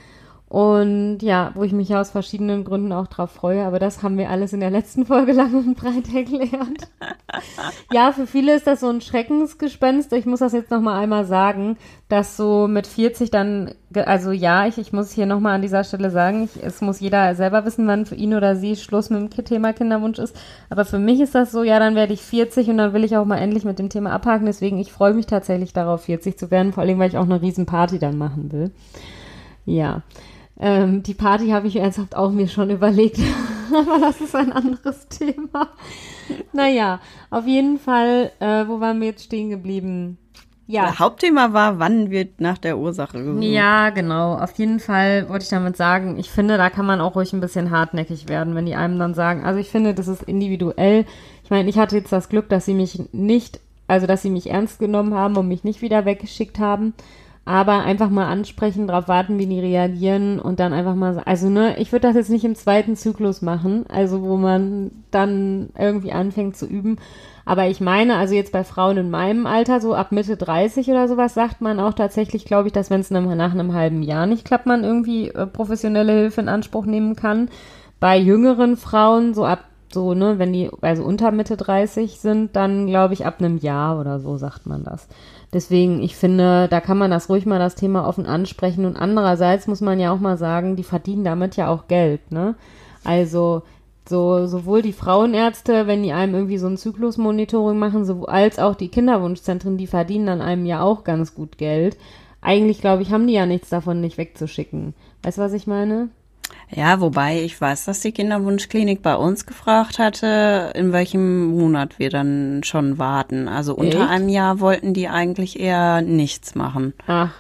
Und ja, wo ich mich ja aus verschiedenen Gründen auch drauf freue, aber das haben wir alles in der letzten Folge lang und breit erklärt. ja, für viele ist das so ein Schreckensgespenst. Ich muss das jetzt nochmal einmal sagen, dass so mit 40 dann, also ja, ich, ich muss hier nochmal an dieser Stelle sagen, ich, es muss jeder selber wissen, wann für ihn oder sie Schluss mit dem Thema Kinderwunsch ist. Aber für mich ist das so, ja, dann werde ich 40 und dann will ich auch mal endlich mit dem Thema abhaken. Deswegen, ich freue mich tatsächlich darauf, 40 zu werden, vor allem, weil ich auch eine Riesenparty dann machen will. Ja. Ähm, die Party habe ich ernsthaft auch mir schon überlegt, aber das ist ein anderes Thema. Naja, auf jeden Fall, äh, wo waren wir jetzt stehen geblieben? Ja. Das Hauptthema war, wann wird nach der Ursache gesucht. Ja, genau. Auf jeden Fall wollte ich damit sagen, ich finde, da kann man auch ruhig ein bisschen hartnäckig werden, wenn die einem dann sagen, also ich finde, das ist individuell. Ich meine, ich hatte jetzt das Glück, dass sie mich nicht, also dass sie mich ernst genommen haben und mich nicht wieder weggeschickt haben aber einfach mal ansprechen, darauf warten, wie die reagieren und dann einfach mal, also ne, ich würde das jetzt nicht im zweiten Zyklus machen, also wo man dann irgendwie anfängt zu üben. Aber ich meine, also jetzt bei Frauen in meinem Alter, so ab Mitte 30 oder sowas, sagt man auch tatsächlich, glaube ich, dass wenn es nach einem halben Jahr nicht klappt, man irgendwie äh, professionelle Hilfe in Anspruch nehmen kann. Bei jüngeren Frauen, so ab so, ne, wenn die also unter Mitte 30 sind, dann glaube ich ab einem Jahr oder so sagt man das. Deswegen, ich finde, da kann man das ruhig mal das Thema offen ansprechen. Und andererseits muss man ja auch mal sagen, die verdienen damit ja auch Geld, ne? Also, so, sowohl die Frauenärzte, wenn die einem irgendwie so ein Zyklusmonitoring machen, so, als auch die Kinderwunschzentren, die verdienen an einem ja auch ganz gut Geld. Eigentlich, glaube ich, haben die ja nichts davon, nicht wegzuschicken. Weißt du, was ich meine? Ja, wobei ich weiß, dass die Kinderwunschklinik bei uns gefragt hatte, in welchem Monat wir dann schon warten. Also unter Echt? einem Jahr wollten die eigentlich eher nichts machen. Ach.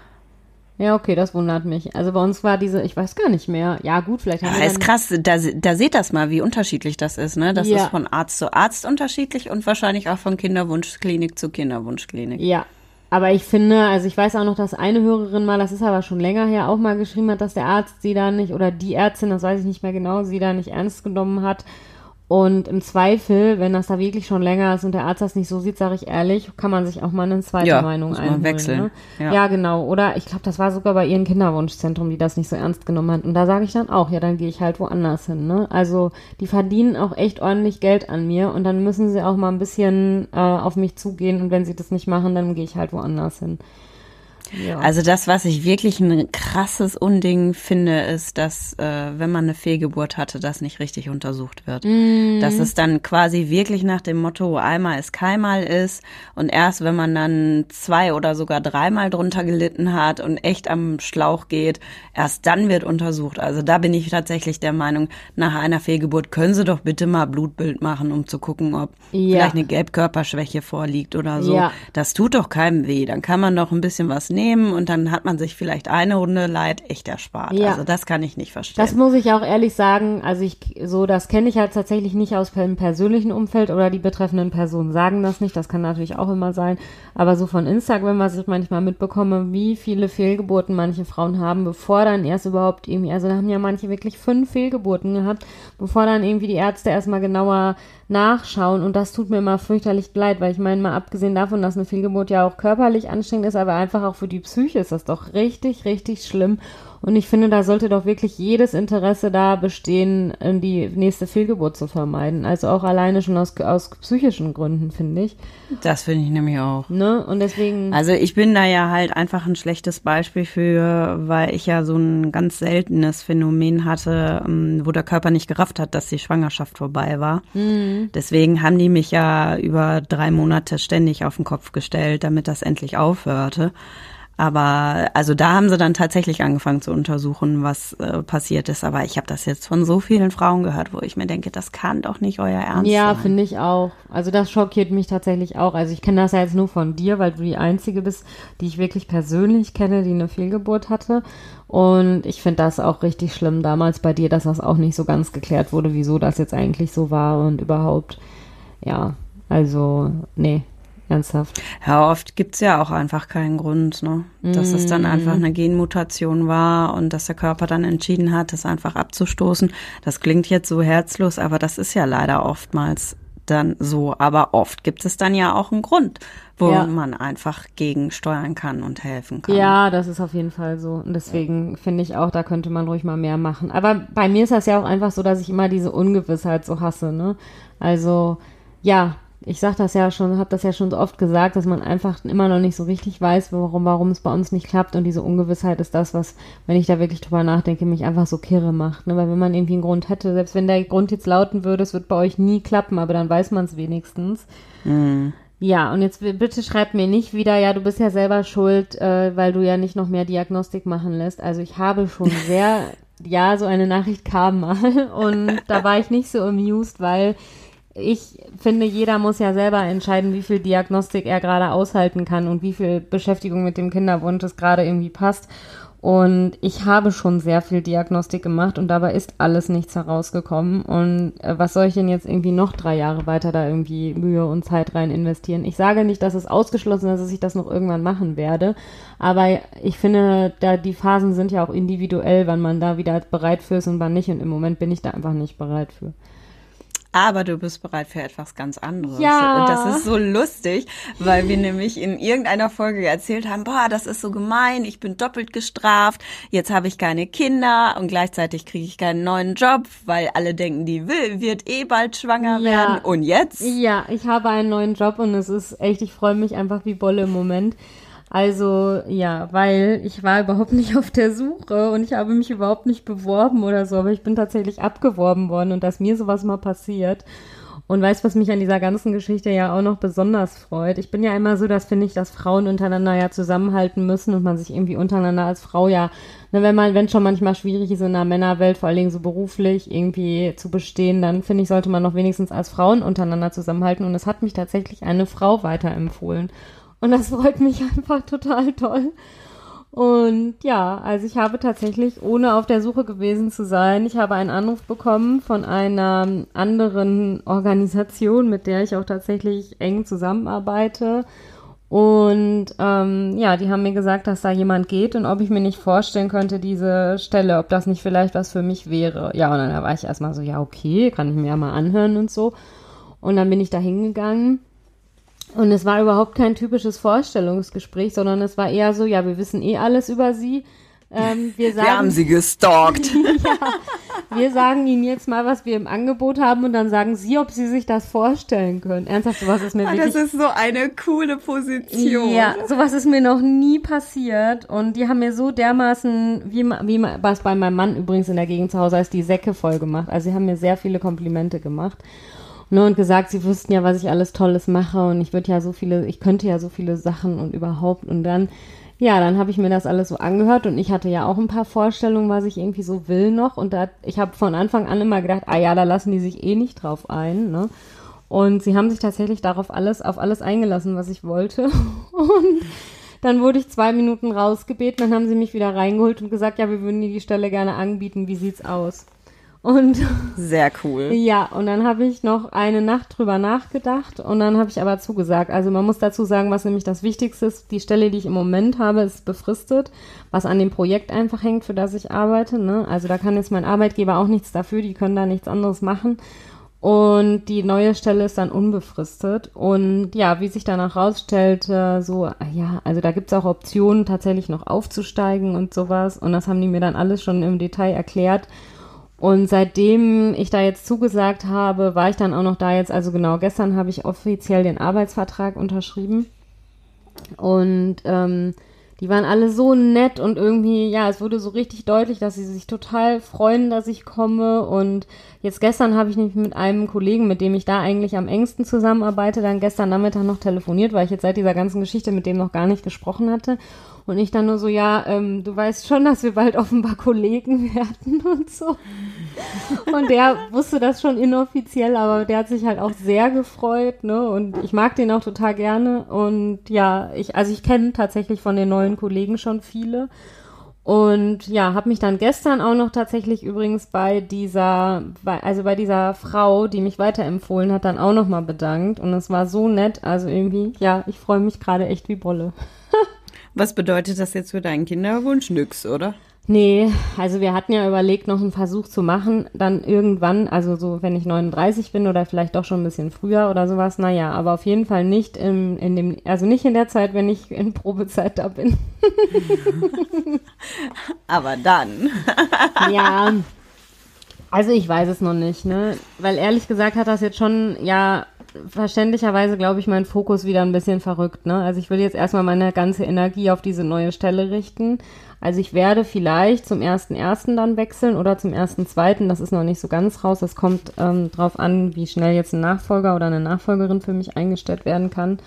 Ja, okay, das wundert mich. Also bei uns war diese, ich weiß gar nicht mehr. Ja, gut, vielleicht haben ja, wir. ist krass, da, da seht das mal, wie unterschiedlich das ist, ne? Das ja. ist von Arzt zu Arzt unterschiedlich und wahrscheinlich auch von Kinderwunschklinik zu Kinderwunschklinik. Ja, aber ich finde, also ich weiß auch noch, dass eine Hörerin mal, das ist aber schon länger her, auch mal geschrieben hat, dass der Arzt sie da nicht, oder die Ärztin, das weiß ich nicht mehr genau, sie da nicht ernst genommen hat und im Zweifel, wenn das da wirklich schon länger ist und der Arzt das nicht so sieht, sage ich ehrlich, kann man sich auch mal eine zweite ja, Meinung muss man einholen. Wechseln. Ne? Ja. ja. genau. Oder ich glaube, das war sogar bei ihrem Kinderwunschzentrum, die das nicht so ernst genommen hat. Und da sage ich dann auch, ja, dann gehe ich halt woanders hin. Ne? Also die verdienen auch echt ordentlich Geld an mir und dann müssen sie auch mal ein bisschen äh, auf mich zugehen. Und wenn sie das nicht machen, dann gehe ich halt woanders hin. Ja. Also das, was ich wirklich ein krasses Unding finde, ist, dass äh, wenn man eine Fehlgeburt hatte, das nicht richtig untersucht wird. Mm. Dass es dann quasi wirklich nach dem Motto einmal ist keinmal ist und erst wenn man dann zwei oder sogar dreimal drunter gelitten hat und echt am Schlauch geht, erst dann wird untersucht. Also da bin ich tatsächlich der Meinung, nach einer Fehlgeburt können Sie doch bitte mal Blutbild machen, um zu gucken, ob ja. vielleicht eine Gelbkörperschwäche vorliegt oder so. Ja. Das tut doch keinem weh. Dann kann man doch ein bisschen was nehmen und dann hat man sich vielleicht eine Runde Leid echt erspart. Ja. Also das kann ich nicht verstehen. Das muss ich auch ehrlich sagen. Also ich, so, das kenne ich halt tatsächlich nicht aus dem persönlichen Umfeld oder die betreffenden Personen sagen das nicht. Das kann natürlich auch immer sein. Aber so von Instagram, was ich manchmal mitbekomme, wie viele Fehlgeburten manche Frauen haben, bevor dann erst überhaupt irgendwie, also da haben ja manche wirklich fünf Fehlgeburten gehabt, bevor dann irgendwie die Ärzte erstmal genauer nachschauen. Und das tut mir immer fürchterlich leid, weil ich meine, mal abgesehen davon, dass eine Fehlgeburt ja auch körperlich anstrengend ist, aber einfach auch für die Psyche ist das doch richtig, richtig schlimm und ich finde, da sollte doch wirklich jedes Interesse da bestehen, die nächste Fehlgeburt zu vermeiden. Also auch alleine schon aus, aus psychischen Gründen, finde ich. Das finde ich nämlich auch. Ne? Und deswegen. Also ich bin da ja halt einfach ein schlechtes Beispiel für, weil ich ja so ein ganz seltenes Phänomen hatte, ähm, wo der Körper nicht gerafft hat, dass die Schwangerschaft vorbei war. Mhm. Deswegen haben die mich ja über drei Monate ständig auf den Kopf gestellt, damit das endlich aufhörte. Aber also da haben sie dann tatsächlich angefangen zu untersuchen, was äh, passiert ist. Aber ich habe das jetzt von so vielen Frauen gehört, wo ich mir denke, das kann doch nicht euer Ernst ja, sein. Ja, finde ich auch. Also das schockiert mich tatsächlich auch. Also ich kenne das ja jetzt nur von dir, weil du die Einzige bist, die ich wirklich persönlich kenne, die eine Fehlgeburt hatte. Und ich finde das auch richtig schlimm damals bei dir, dass das auch nicht so ganz geklärt wurde, wieso das jetzt eigentlich so war und überhaupt. Ja, also nee, Ernsthaft. Ja, oft gibt's ja auch einfach keinen Grund, ne? Dass mm. es dann einfach eine Genmutation war und dass der Körper dann entschieden hat, das einfach abzustoßen. Das klingt jetzt so herzlos, aber das ist ja leider oftmals dann so. Aber oft gibt es dann ja auch einen Grund, wo Ja. man einfach gegensteuern kann und helfen kann. Ja, das ist auf jeden Fall so. Und deswegen finde ich auch, da könnte man ruhig mal mehr machen. Aber bei mir ist das ja auch einfach so, dass ich immer diese Ungewissheit so hasse, ne? Also, ja, ich sag das ja schon, habe das ja schon so oft gesagt, dass man einfach immer noch nicht so richtig weiß, warum, warum es bei uns nicht klappt. Und diese Ungewissheit ist das, was, wenn ich da wirklich drüber nachdenke, mich einfach so kirre macht. Ne? Weil wenn man irgendwie einen Grund hätte, selbst wenn der Grund jetzt lauten würde, es wird bei euch nie klappen, aber dann weiß man es wenigstens. Ja, und jetzt bitte schreib mir nicht wieder, ja, du bist ja selber schuld, äh, weil du ja nicht noch mehr Diagnostik machen lässt. Also ich habe schon sehr, ja, so eine Nachricht kam mal und da war ich nicht so amused, weil ich finde, jeder muss ja selber entscheiden, wie viel Diagnostik er gerade aushalten kann und wie viel Beschäftigung mit dem Kinderwunsch es gerade irgendwie passt. Und ich habe schon sehr viel Diagnostik gemacht und dabei ist alles nichts herausgekommen. Und äh, was soll ich denn jetzt irgendwie noch drei Jahre weiter da irgendwie Mühe und Zeit rein investieren? Ich sage nicht, dass es ausgeschlossen ist, dass ich das noch irgendwann machen werde. Aber ich finde, da die Phasen sind ja auch individuell, wann man da wieder bereit für ist und wann nicht. Und im Moment bin ich da einfach nicht bereit für. Aber du bist bereit für etwas ganz anderes. Ja. Und das ist so lustig, weil wir nämlich in irgendeiner Folge erzählt haben, boah, das ist so gemein, ich bin doppelt gestraft, jetzt habe ich keine Kinder und gleichzeitig kriege ich keinen neuen Job, weil alle denken, die will, wird eh bald schwanger Ja. werden. Und jetzt? Ja, ich habe einen neuen Job und es ist echt, ich freue mich einfach wie Bolle im Moment. Also ja, weil ich war überhaupt nicht auf der Suche und ich habe mich überhaupt nicht beworben oder so, aber ich bin tatsächlich abgeworben worden und dass mir sowas mal passiert. Und weißt, was mich an dieser ganzen Geschichte ja auch noch besonders freut? Ich bin ja immer so, dass finde ich, dass Frauen untereinander ja zusammenhalten müssen und man sich irgendwie untereinander als Frau ja, ne, wenn man, wenn schon manchmal schwierig ist in einer Männerwelt, vor allen Dingen so beruflich irgendwie zu bestehen, dann finde ich, sollte man noch wenigstens als Frauen untereinander zusammenhalten. Und es hat mich tatsächlich eine Frau weiterempfohlen. Und das freut mich einfach total toll. Und ja, also ich habe tatsächlich, ohne auf der Suche gewesen zu sein, ich habe einen Anruf bekommen von einer anderen Organisation, mit der ich auch tatsächlich eng zusammenarbeite. Und ähm, ja, die haben mir gesagt, dass da jemand geht und ob ich mir nicht vorstellen könnte, diese Stelle, ob das nicht vielleicht was für mich wäre. Ja, und dann war ich erstmal so, ja, okay, kann ich mir ja mal anhören und so. Und dann bin ich da hingegangen. Und es war überhaupt kein typisches Vorstellungsgespräch, sondern es war eher so, ja, wir wissen eh alles über sie. Ähm, wir, sagen, Wir haben sie gestalkt. wir sagen ihnen jetzt mal, was wir im Angebot haben und dann sagen sie, ob sie sich das vorstellen können. Ernsthaft, sowas ist mir Ah, wirklich das ist so eine coole Position. ja, sowas ist mir noch nie passiert und die haben mir so dermaßen, wie, wie was bei meinem Mann übrigens in der Gegend zu Hause heißt, die Säcke voll gemacht. Also sie haben mir sehr viele Komplimente gemacht. Ne, und gesagt, sie wüssten ja, was ich alles Tolles mache und ich würde ja so viele, ich könnte ja so viele Sachen und überhaupt und dann, ja, dann habe ich mir das alles so angehört und ich hatte ja auch ein paar Vorstellungen, was ich irgendwie so will noch und da, ich habe von Anfang an immer gedacht, ah ja, da lassen die sich eh nicht drauf ein, ne? Und sie haben sich tatsächlich darauf alles, auf alles eingelassen, was ich wollte. Und dann wurde ich zwei Minuten rausgebeten, dann haben sie mich wieder reingeholt und gesagt, ja, wir würden dir die Stelle gerne anbieten, wie sieht's aus? Und Sehr cool. ja, und dann habe ich noch eine Nacht drüber nachgedacht und dann habe ich aber zugesagt. Also man muss dazu sagen, was nämlich das Wichtigste ist, die Stelle, die ich im Moment habe, ist befristet, was an dem Projekt einfach hängt, für das ich arbeite. Ne? Also da kann jetzt mein Arbeitgeber auch nichts dafür, die können da nichts anderes machen. Und die neue Stelle ist dann unbefristet. Und ja, wie sich danach rausstellt, so, ja, also da gibt's auch Optionen, tatsächlich noch aufzusteigen und sowas. Und das haben die mir dann alles schon im Detail erklärt. Und seitdem ich da jetzt zugesagt habe, war ich dann auch noch da jetzt, also genau, gestern habe ich offiziell den Arbeitsvertrag unterschrieben. Und ähm, die waren alle so nett und irgendwie, ja, es wurde so richtig deutlich, dass sie sich total freuen, dass ich komme. Und jetzt gestern habe ich nämlich mit einem Kollegen, mit dem ich da eigentlich am engsten zusammenarbeite, dann gestern Nachmittag noch telefoniert, weil ich jetzt seit dieser ganzen Geschichte mit dem noch gar nicht gesprochen hatte. Und ich dann nur so, ja, ähm, du weißt schon, dass wir bald offenbar Kollegen werden und so. Und der wusste das schon inoffiziell, aber der hat sich halt auch sehr gefreut, ne? Und ich mag den auch total gerne. Und ja, ich, also ich kenne tatsächlich von den neuen Kollegen schon viele. Und ja, habe mich dann gestern auch noch tatsächlich übrigens bei dieser, bei, also bei dieser Frau, die mich weiterempfohlen hat, dann auch noch mal bedankt. Und es war so nett. Also irgendwie, ja, ich freue mich gerade echt wie Bolle. Was bedeutet das jetzt für deinen Kinderwunsch? Nix, oder? Nee, also wir hatten ja überlegt, noch einen Versuch zu machen, dann irgendwann, also so, wenn ich 39 bin oder vielleicht doch schon ein bisschen früher oder sowas, naja, aber auf jeden Fall nicht im, in dem, also nicht in der Zeit, wenn ich in Probezeit da bin. aber dann. ja, also ich weiß es noch nicht, ne, weil ehrlich gesagt hat das jetzt schon, ja, verständlicherweise, glaube ich, mein Fokus wieder ein bisschen verrückt, ne, also ich will jetzt erstmal meine ganze Energie auf diese neue Stelle richten also ich werde vielleicht zum ersten ersten dann wechseln oder zum ersten zweiten. Das ist noch nicht so ganz raus. Das kommt ähm, drauf an, wie schnell jetzt ein Nachfolger oder eine Nachfolgerin für mich eingestellt werden kann.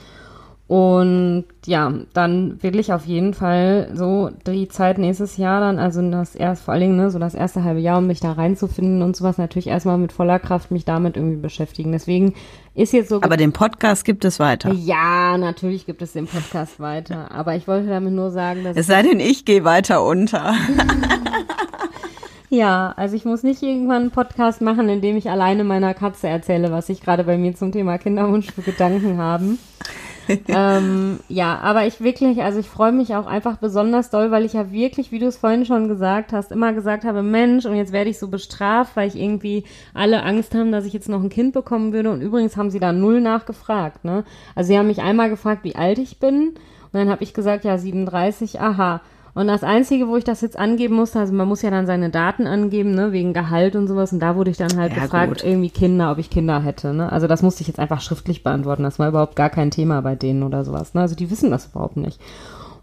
Und ja, dann will ich auf jeden Fall so die Zeit nächstes Jahr dann, also das erst vor allen Dingen, ne, so das erste halbe Jahr, um mich da reinzufinden und sowas, natürlich erstmal mit voller Kraft mich damit irgendwie beschäftigen. Deswegen ist jetzt so. Aber den Podcast gibt es weiter. Ja, natürlich gibt es den Podcast weiter. Aber ich wollte damit nur sagen, dass. Es sei denn, ich gehe weiter unter. Ja, also ich muss nicht irgendwann einen Podcast machen, in dem ich alleine meiner Katze erzähle, was ich gerade bei mir zum Thema Kinderwunsch für Gedanken haben. ähm, ja, aber ich wirklich, also ich freue mich auch einfach besonders doll, weil ich ja wirklich, wie du es vorhin schon gesagt hast, immer gesagt habe, Mensch, und jetzt werde ich so bestraft, weil ich irgendwie alle Angst haben, dass ich jetzt noch ein Kind bekommen würde. Und übrigens haben sie da null nachgefragt, ne? Also sie haben mich einmal gefragt, wie alt ich bin. Und dann habe ich gesagt, ja, 37, aha. Und das Einzige, wo ich das jetzt angeben musste, also man muss ja dann seine Daten angeben, ne, wegen Gehalt und sowas. Und da wurde ich dann halt ja, gefragt, gut. irgendwie Kinder, ob ich Kinder hätte. Ne? Also das musste ich jetzt einfach schriftlich beantworten. Das war überhaupt gar kein Thema bei denen oder sowas. Ne? Also die wissen das überhaupt nicht.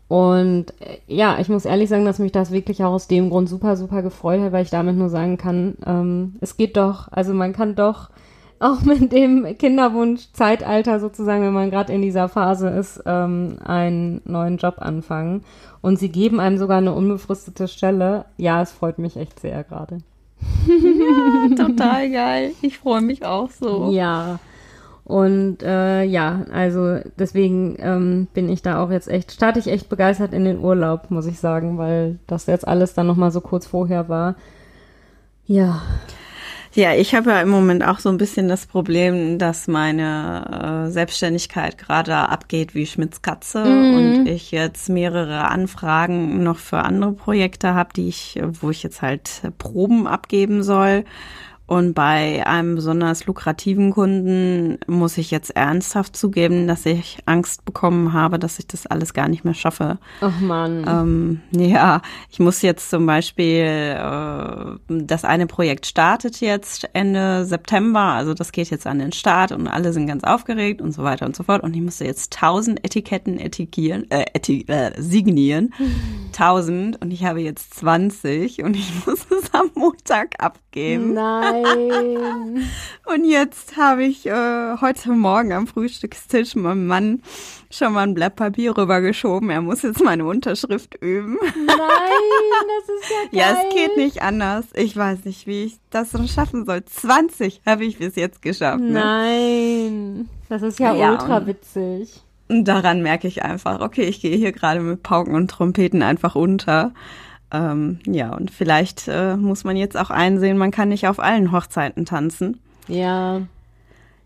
Und äh, ja, ich muss ehrlich sagen, dass mich das wirklich auch aus dem Grund super, super gefreut hat, weil ich damit nur sagen kann, ähm, es geht doch, also man kann doch auch mit dem Kinderwunsch-Zeitalter sozusagen, wenn man gerade in dieser Phase ist, ähm, einen neuen Job anfangen. Und sie geben einem sogar eine unbefristete Stelle. Ja, es freut mich echt sehr gerade. Ja, total geil. Ich freue mich auch so. Ja. Und äh, ja, also deswegen ähm, bin ich da auch jetzt echt, starte ich echt begeistert in den Urlaub, muss ich sagen, weil das jetzt alles dann nochmal so kurz vorher war. Ja. Ja, ich habe ja im Moment auch so ein bisschen das Problem, dass meine äh, Selbstständigkeit gerade abgeht wie Schmitz Katze mhm. und ich jetzt mehrere Anfragen noch für andere Projekte habe, die ich, wo ich jetzt halt Proben abgeben soll. Und bei einem besonders lukrativen Kunden muss ich jetzt ernsthaft zugeben, dass ich Angst bekommen habe, dass ich das alles gar nicht mehr schaffe. Ach man. Ähm, ja, ich muss jetzt zum Beispiel, äh, das eine Projekt startet jetzt Ende September, also das geht jetzt an den Start und alle sind ganz aufgeregt und so weiter und so fort. Und ich musste jetzt tausend Etiketten etikieren, äh, etik äh, signieren. Tausend und ich habe jetzt 20 und ich muss es am Montag abgeben. Nein. Nein. Und jetzt habe ich äh, heute Morgen am Frühstückstisch meinem Mann schon mal ein Blatt Papier rübergeschoben. Er muss jetzt meine Unterschrift üben. Nein, das ist ja geil. Ja, es geht nicht anders. Ich weiß nicht, wie ich das so schaffen soll. 20 habe ich bis jetzt geschafft. Ne? Nein, das ist ja, ja ultra witzig. Und daran merke ich einfach, okay, ich gehe hier gerade mit Pauken und Trompeten einfach unter. Ähm, ja, und vielleicht äh, muss man jetzt auch einsehen, man kann nicht auf allen Hochzeiten tanzen. Ja.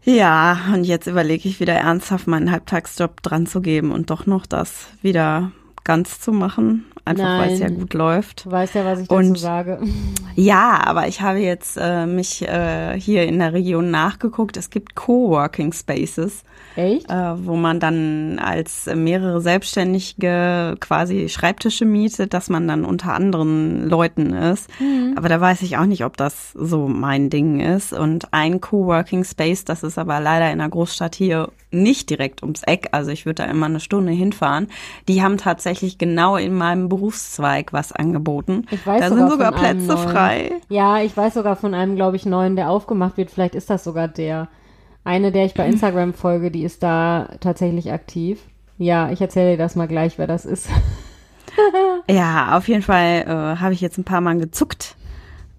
Ja, und jetzt überlege ich wieder ernsthaft meinen Halbtagsjob dran zu geben und doch noch das wieder ganz zu machen. Einfach weil es ja gut läuft. Du weißt ja, was ich dazu und, sage. Ja, aber ich habe jetzt äh, mich äh, hier in der Region nachgeguckt. Es gibt Coworking Spaces. Echt? Äh, wo man dann als mehrere Selbstständige quasi Schreibtische mietet, dass man dann unter anderen Leuten ist. Mhm. Aber da weiß ich auch nicht, ob das so mein Ding ist. Und ein Coworking Space, das ist aber leider in der Großstadt hier nicht direkt ums Eck. Also ich würde da immer eine Stunde hinfahren. Die haben tatsächlich genau in meinem Berufszweig was angeboten. Ich weiß da sogar sind sogar Plätze frei. Ja, ich weiß sogar von einem, glaube ich, neuen, der aufgemacht wird. Vielleicht ist das sogar der. Eine, der ich bei Instagram folge, die ist da tatsächlich aktiv. Ja, ich erzähle dir das mal gleich, wer das ist. ja, auf jeden Fall äh, habe ich jetzt ein paar Mal gezuckt.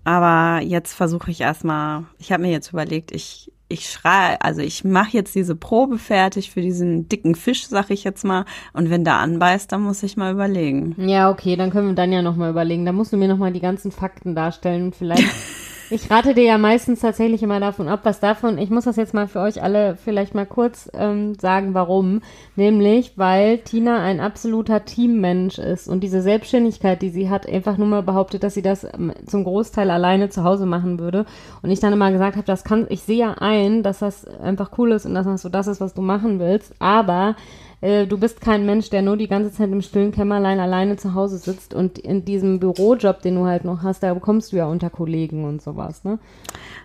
Aber jetzt versuche ich erstmal, ich habe mir jetzt überlegt, ich, ich schreie, also ich mache jetzt diese Probe fertig für diesen dicken Fisch, sag ich jetzt mal. Und wenn der anbeißt, dann muss ich mal überlegen. Ja, okay, dann können wir dann ja nochmal überlegen. Da musst du mir nochmal die ganzen Fakten darstellen. Vielleicht Ich rate dir ja meistens tatsächlich immer davon ab, was davon, ich muss das jetzt mal für euch alle vielleicht mal kurz ähm, sagen, warum. Nämlich, weil Tina ein absoluter Teammensch ist und diese Selbstständigkeit, die sie hat, einfach nur mal behauptet, dass sie das ähm, zum Großteil alleine zu Hause machen würde. Und ich dann immer gesagt habe, das kann, ich sehe ja ein, dass das einfach cool ist und dass das so das ist, was du machen willst, aber äh, du bist kein Mensch, der nur die ganze Zeit im stillen Kämmerlein alleine zu Hause sitzt und in diesem Bürojob, den du halt noch hast, da bekommst du ja unter Kollegen und sowas, ne?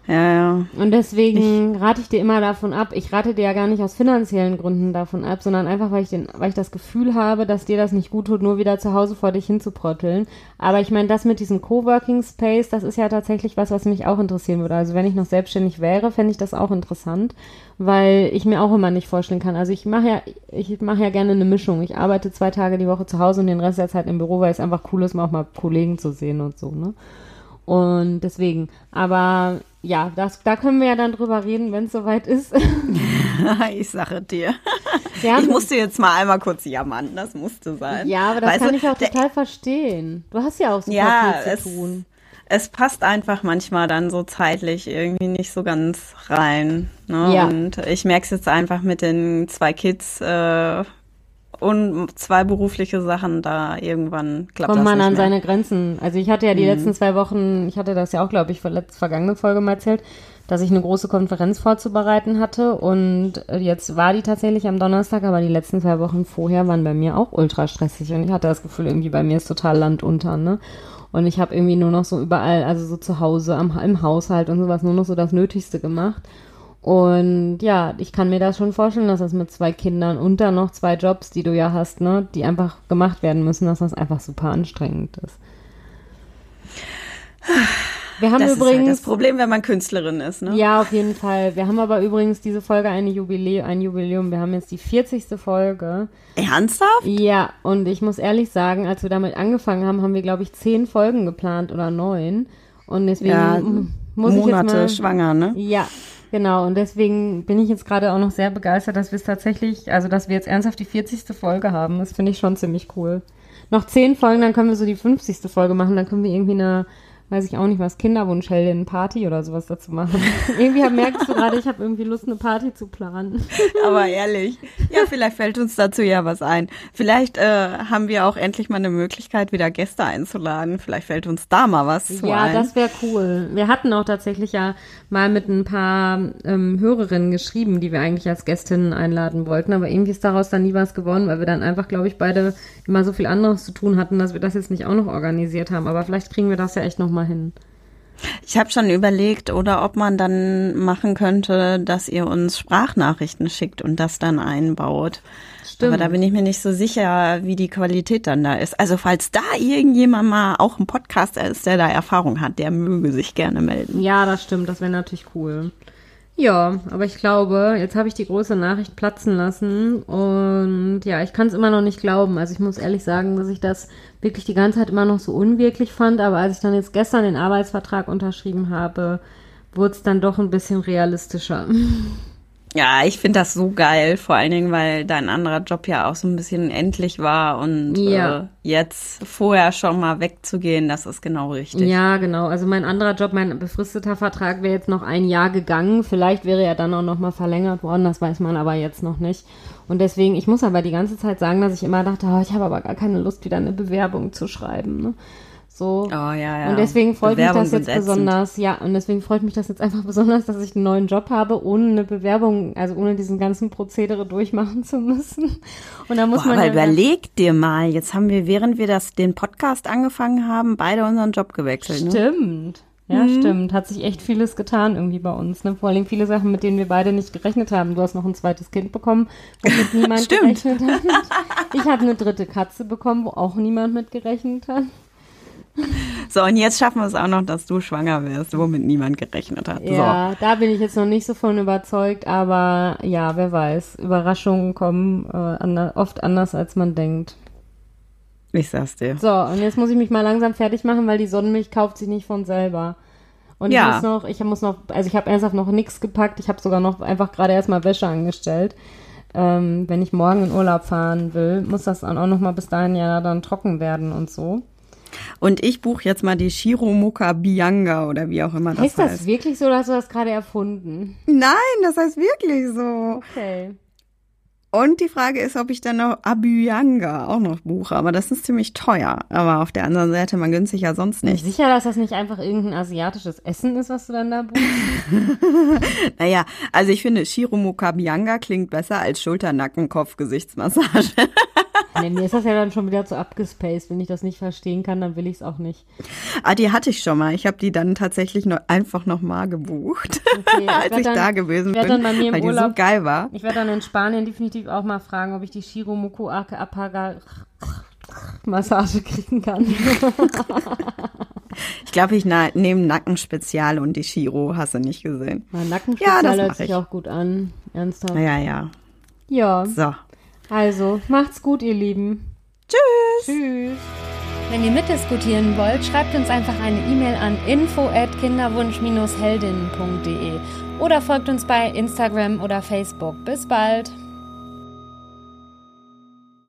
Ja, ja. Und deswegen ich, rate ich dir immer davon ab. Ich rate dir ja gar nicht aus finanziellen Gründen davon ab, sondern einfach, weil ich, den, weil ich das Gefühl habe, dass dir das nicht gut tut, nur wieder zu Hause vor dich hinzuprotteln. Aber ich meine, das mit diesem Coworking Space, das ist ja tatsächlich was, was mich auch interessieren würde. Also wenn ich noch selbstständig wäre, fände ich das auch interessant, weil ich mir auch immer nicht vorstellen kann. Also ich mache ja, ich mache ja gerne eine Mischung. Ich arbeite zwei Tage die Woche zu Hause und den Rest der Zeit im Büro, weil es einfach cool ist, mal auch mal Kollegen zu sehen und so, ne? Und deswegen, aber ja, das, da können wir ja dann drüber reden, wenn es soweit ist. ich sage dir. ich musste jetzt mal einmal kurz jammern, das musste sein. Ja, aber das weißt kann du, ich auch total verstehen. Du hast ja auch super ja, viel zu tun. Es passt einfach manchmal dann so zeitlich irgendwie nicht so ganz rein. Ne? Ja. Und ich merke es jetzt einfach mit den zwei Kids, äh, und zwei berufliche Sachen da irgendwann klappt Kommt das man nicht an mehr. seine Grenzen. Also ich hatte ja die mhm. letzten zwei Wochen, ich hatte das ja auch, glaube ich, vor letzte, vergangene Folge mal erzählt, dass ich eine große Konferenz vorzubereiten hatte und jetzt war die tatsächlich am Donnerstag, aber die letzten zwei Wochen vorher waren bei mir auch ultra stressig und ich hatte das Gefühl, irgendwie bei mir ist total Land unter, ne? Und ich habe irgendwie nur noch so überall, also so zu Hause, am, im Haushalt und sowas, nur noch so das Nötigste gemacht. Und ja, ich kann mir das schon vorstellen, dass das mit zwei Kindern und dann noch zwei Jobs, die du ja hast, ne, die einfach gemacht werden müssen, dass das einfach super anstrengend ist. Wir haben das übrigens ist halt das Problem, wenn man Künstlerin ist, ne? Ja, auf jeden Fall. Wir haben aber übrigens diese Folge eine Jubiläum, ein Jubiläum. Wir haben jetzt die 40. Folge. Ernsthaft? Ja, und ich muss ehrlich sagen, als wir damit angefangen haben, haben wir glaube ich zehn Folgen geplant oder neun. Und deswegen ja, muss Monate ich jetzt mal, schwanger, ne? Ja, Genau, und deswegen bin ich jetzt gerade auch noch sehr begeistert, dass wir es tatsächlich, also dass wir jetzt ernsthaft die 40. Folge haben. Das finde ich schon ziemlich cool. Noch zehn Folgen, dann können wir so die 50. Folge machen, dann können wir irgendwie eine weiß ich auch nicht was, Kinderwunschheldin Party oder sowas dazu machen. irgendwie merkst du gerade, ich habe irgendwie Lust, eine Party zu planen. Aber ehrlich, ja, vielleicht fällt uns dazu ja was ein. Vielleicht äh, haben wir auch endlich mal eine Möglichkeit, wieder Gäste einzuladen. Vielleicht fällt uns da mal was zu ja, ein. Ja, das wäre cool. Wir hatten auch tatsächlich ja mal mit ein paar ähm, Hörerinnen geschrieben, die wir eigentlich als Gästinnen einladen wollten, aber irgendwie ist daraus dann nie was geworden, weil wir dann einfach, glaube ich, beide immer so viel anderes zu tun hatten, dass wir das jetzt nicht auch noch organisiert haben. Aber vielleicht kriegen wir das ja echt noch mal hin. Ich habe schon überlegt, oder ob man dann machen könnte, dass ihr uns Sprachnachrichten schickt und das dann einbaut. Stimmt. Aber da bin ich mir nicht so sicher, wie die Qualität dann da ist. Also falls da irgendjemand mal auch ein Podcaster ist, der da Erfahrung hat, der möge sich gerne melden. Ja, das stimmt. Das wäre natürlich cool. Ja, aber ich glaube, jetzt habe ich die große Nachricht platzen lassen und ja, ich kann es immer noch nicht glauben. Also ich muss ehrlich sagen, dass ich das wirklich die ganze Zeit immer noch so unwirklich fand, aber als ich dann jetzt gestern den Arbeitsvertrag unterschrieben habe, wurde es dann doch ein bisschen realistischer. Ja, ich finde das so geil, vor allen Dingen, weil dein anderer Job ja auch so ein bisschen endlich war und ja. äh, jetzt vorher schon mal wegzugehen, das ist genau richtig. Ja, genau. Also mein anderer Job, mein befristeter Vertrag wäre jetzt noch ein Jahr gegangen. Vielleicht wäre er dann auch noch mal verlängert worden, das weiß man aber jetzt noch nicht. Und deswegen, ich muss aber die ganze Zeit sagen, dass ich immer dachte, oh, ich habe aber gar keine Lust, wieder eine Bewerbung zu schreiben. Ne? So. Oh, ja, ja. Und deswegen freut mich das jetzt besonders, ja, und deswegen freut mich das jetzt einfach besonders, dass ich einen neuen Job habe, ohne eine Bewerbung, also ohne diesen ganzen Prozedere durchmachen zu müssen. Und da muss Boah, man. Aber überleg dir mal, jetzt haben wir, während wir das, den Podcast angefangen haben, beide unseren Job gewechselt. Ne? Stimmt. Ja, mhm. stimmt. Hat sich echt vieles getan irgendwie bei uns. Ne? Vor allem viele Sachen, mit denen wir beide nicht gerechnet haben. Du hast noch ein zweites Kind bekommen, womit niemand gerechnet hat. Ich habe eine dritte Katze bekommen, wo auch niemand mit gerechnet hat. So, und jetzt schaffen wir es auch noch, dass du schwanger wirst, womit niemand gerechnet hat. Ja, so. da bin ich jetzt noch nicht so von überzeugt, aber ja, wer weiß. Überraschungen kommen äh, an, oft anders, als man denkt. Ich sag's dir. So, und jetzt muss ich mich mal langsam fertig machen, weil die Sonnenmilch kauft sich nicht von selber. Und ja. ich muss noch, ich muss noch, also ich habe ernsthaft noch nichts gepackt. Ich habe sogar noch einfach gerade erstmal Wäsche angestellt. Ähm, wenn ich morgen in Urlaub fahren will, muss das dann auch noch mal bis dahin ja dann trocken werden und so. Und ich buche jetzt mal die Shiromuka Bianga oder wie auch immer das heißt. Heißt das wirklich so oder hast du das gerade erfunden? Nein, das heißt wirklich so. Okay. Und die Frage ist, ob ich dann noch Abuyanga auch noch buche. Aber das ist ziemlich teuer. Aber auf der anderen Seite, man gönnt sich ja sonst Bin nicht. sicher, dass das nicht einfach irgendein asiatisches Essen ist, was du dann da buchst? Naja, also ich finde, Shiromuka Bianga klingt besser als Schulter-Nacken-Kopf-Gesichtsmassage. Nee, mir ist das ja dann schon wieder zu abgespaced. Wenn ich das nicht verstehen kann, dann will ich es auch nicht. ah, die hatte ich schon mal. Ich habe die dann tatsächlich noch, einfach nochmal gebucht, Okay, ich als ich dann- da gewesen bin, dann bei mir im weil die so Urlaub- geil war. Ich werde dann in Spanien definitiv auch mal fragen, ob ich die Shiromuku Ake Apaga Massage kriegen kann. Ich glaube, ich na- nehme Nackenspezial und die Shiro, hast du nicht gesehen. Ja, Nackenspezial das hört sich ich. auch gut an. Ernsthaft. Ja, ja. Ja, So. Also macht's gut, ihr Lieben. Tschüss. Tschüss. Wenn ihr mitdiskutieren wollt, schreibt uns einfach eine E-Mail an info@kinderwunsch-heldinnen.de oder folgt uns bei Instagram oder Facebook. Bis bald.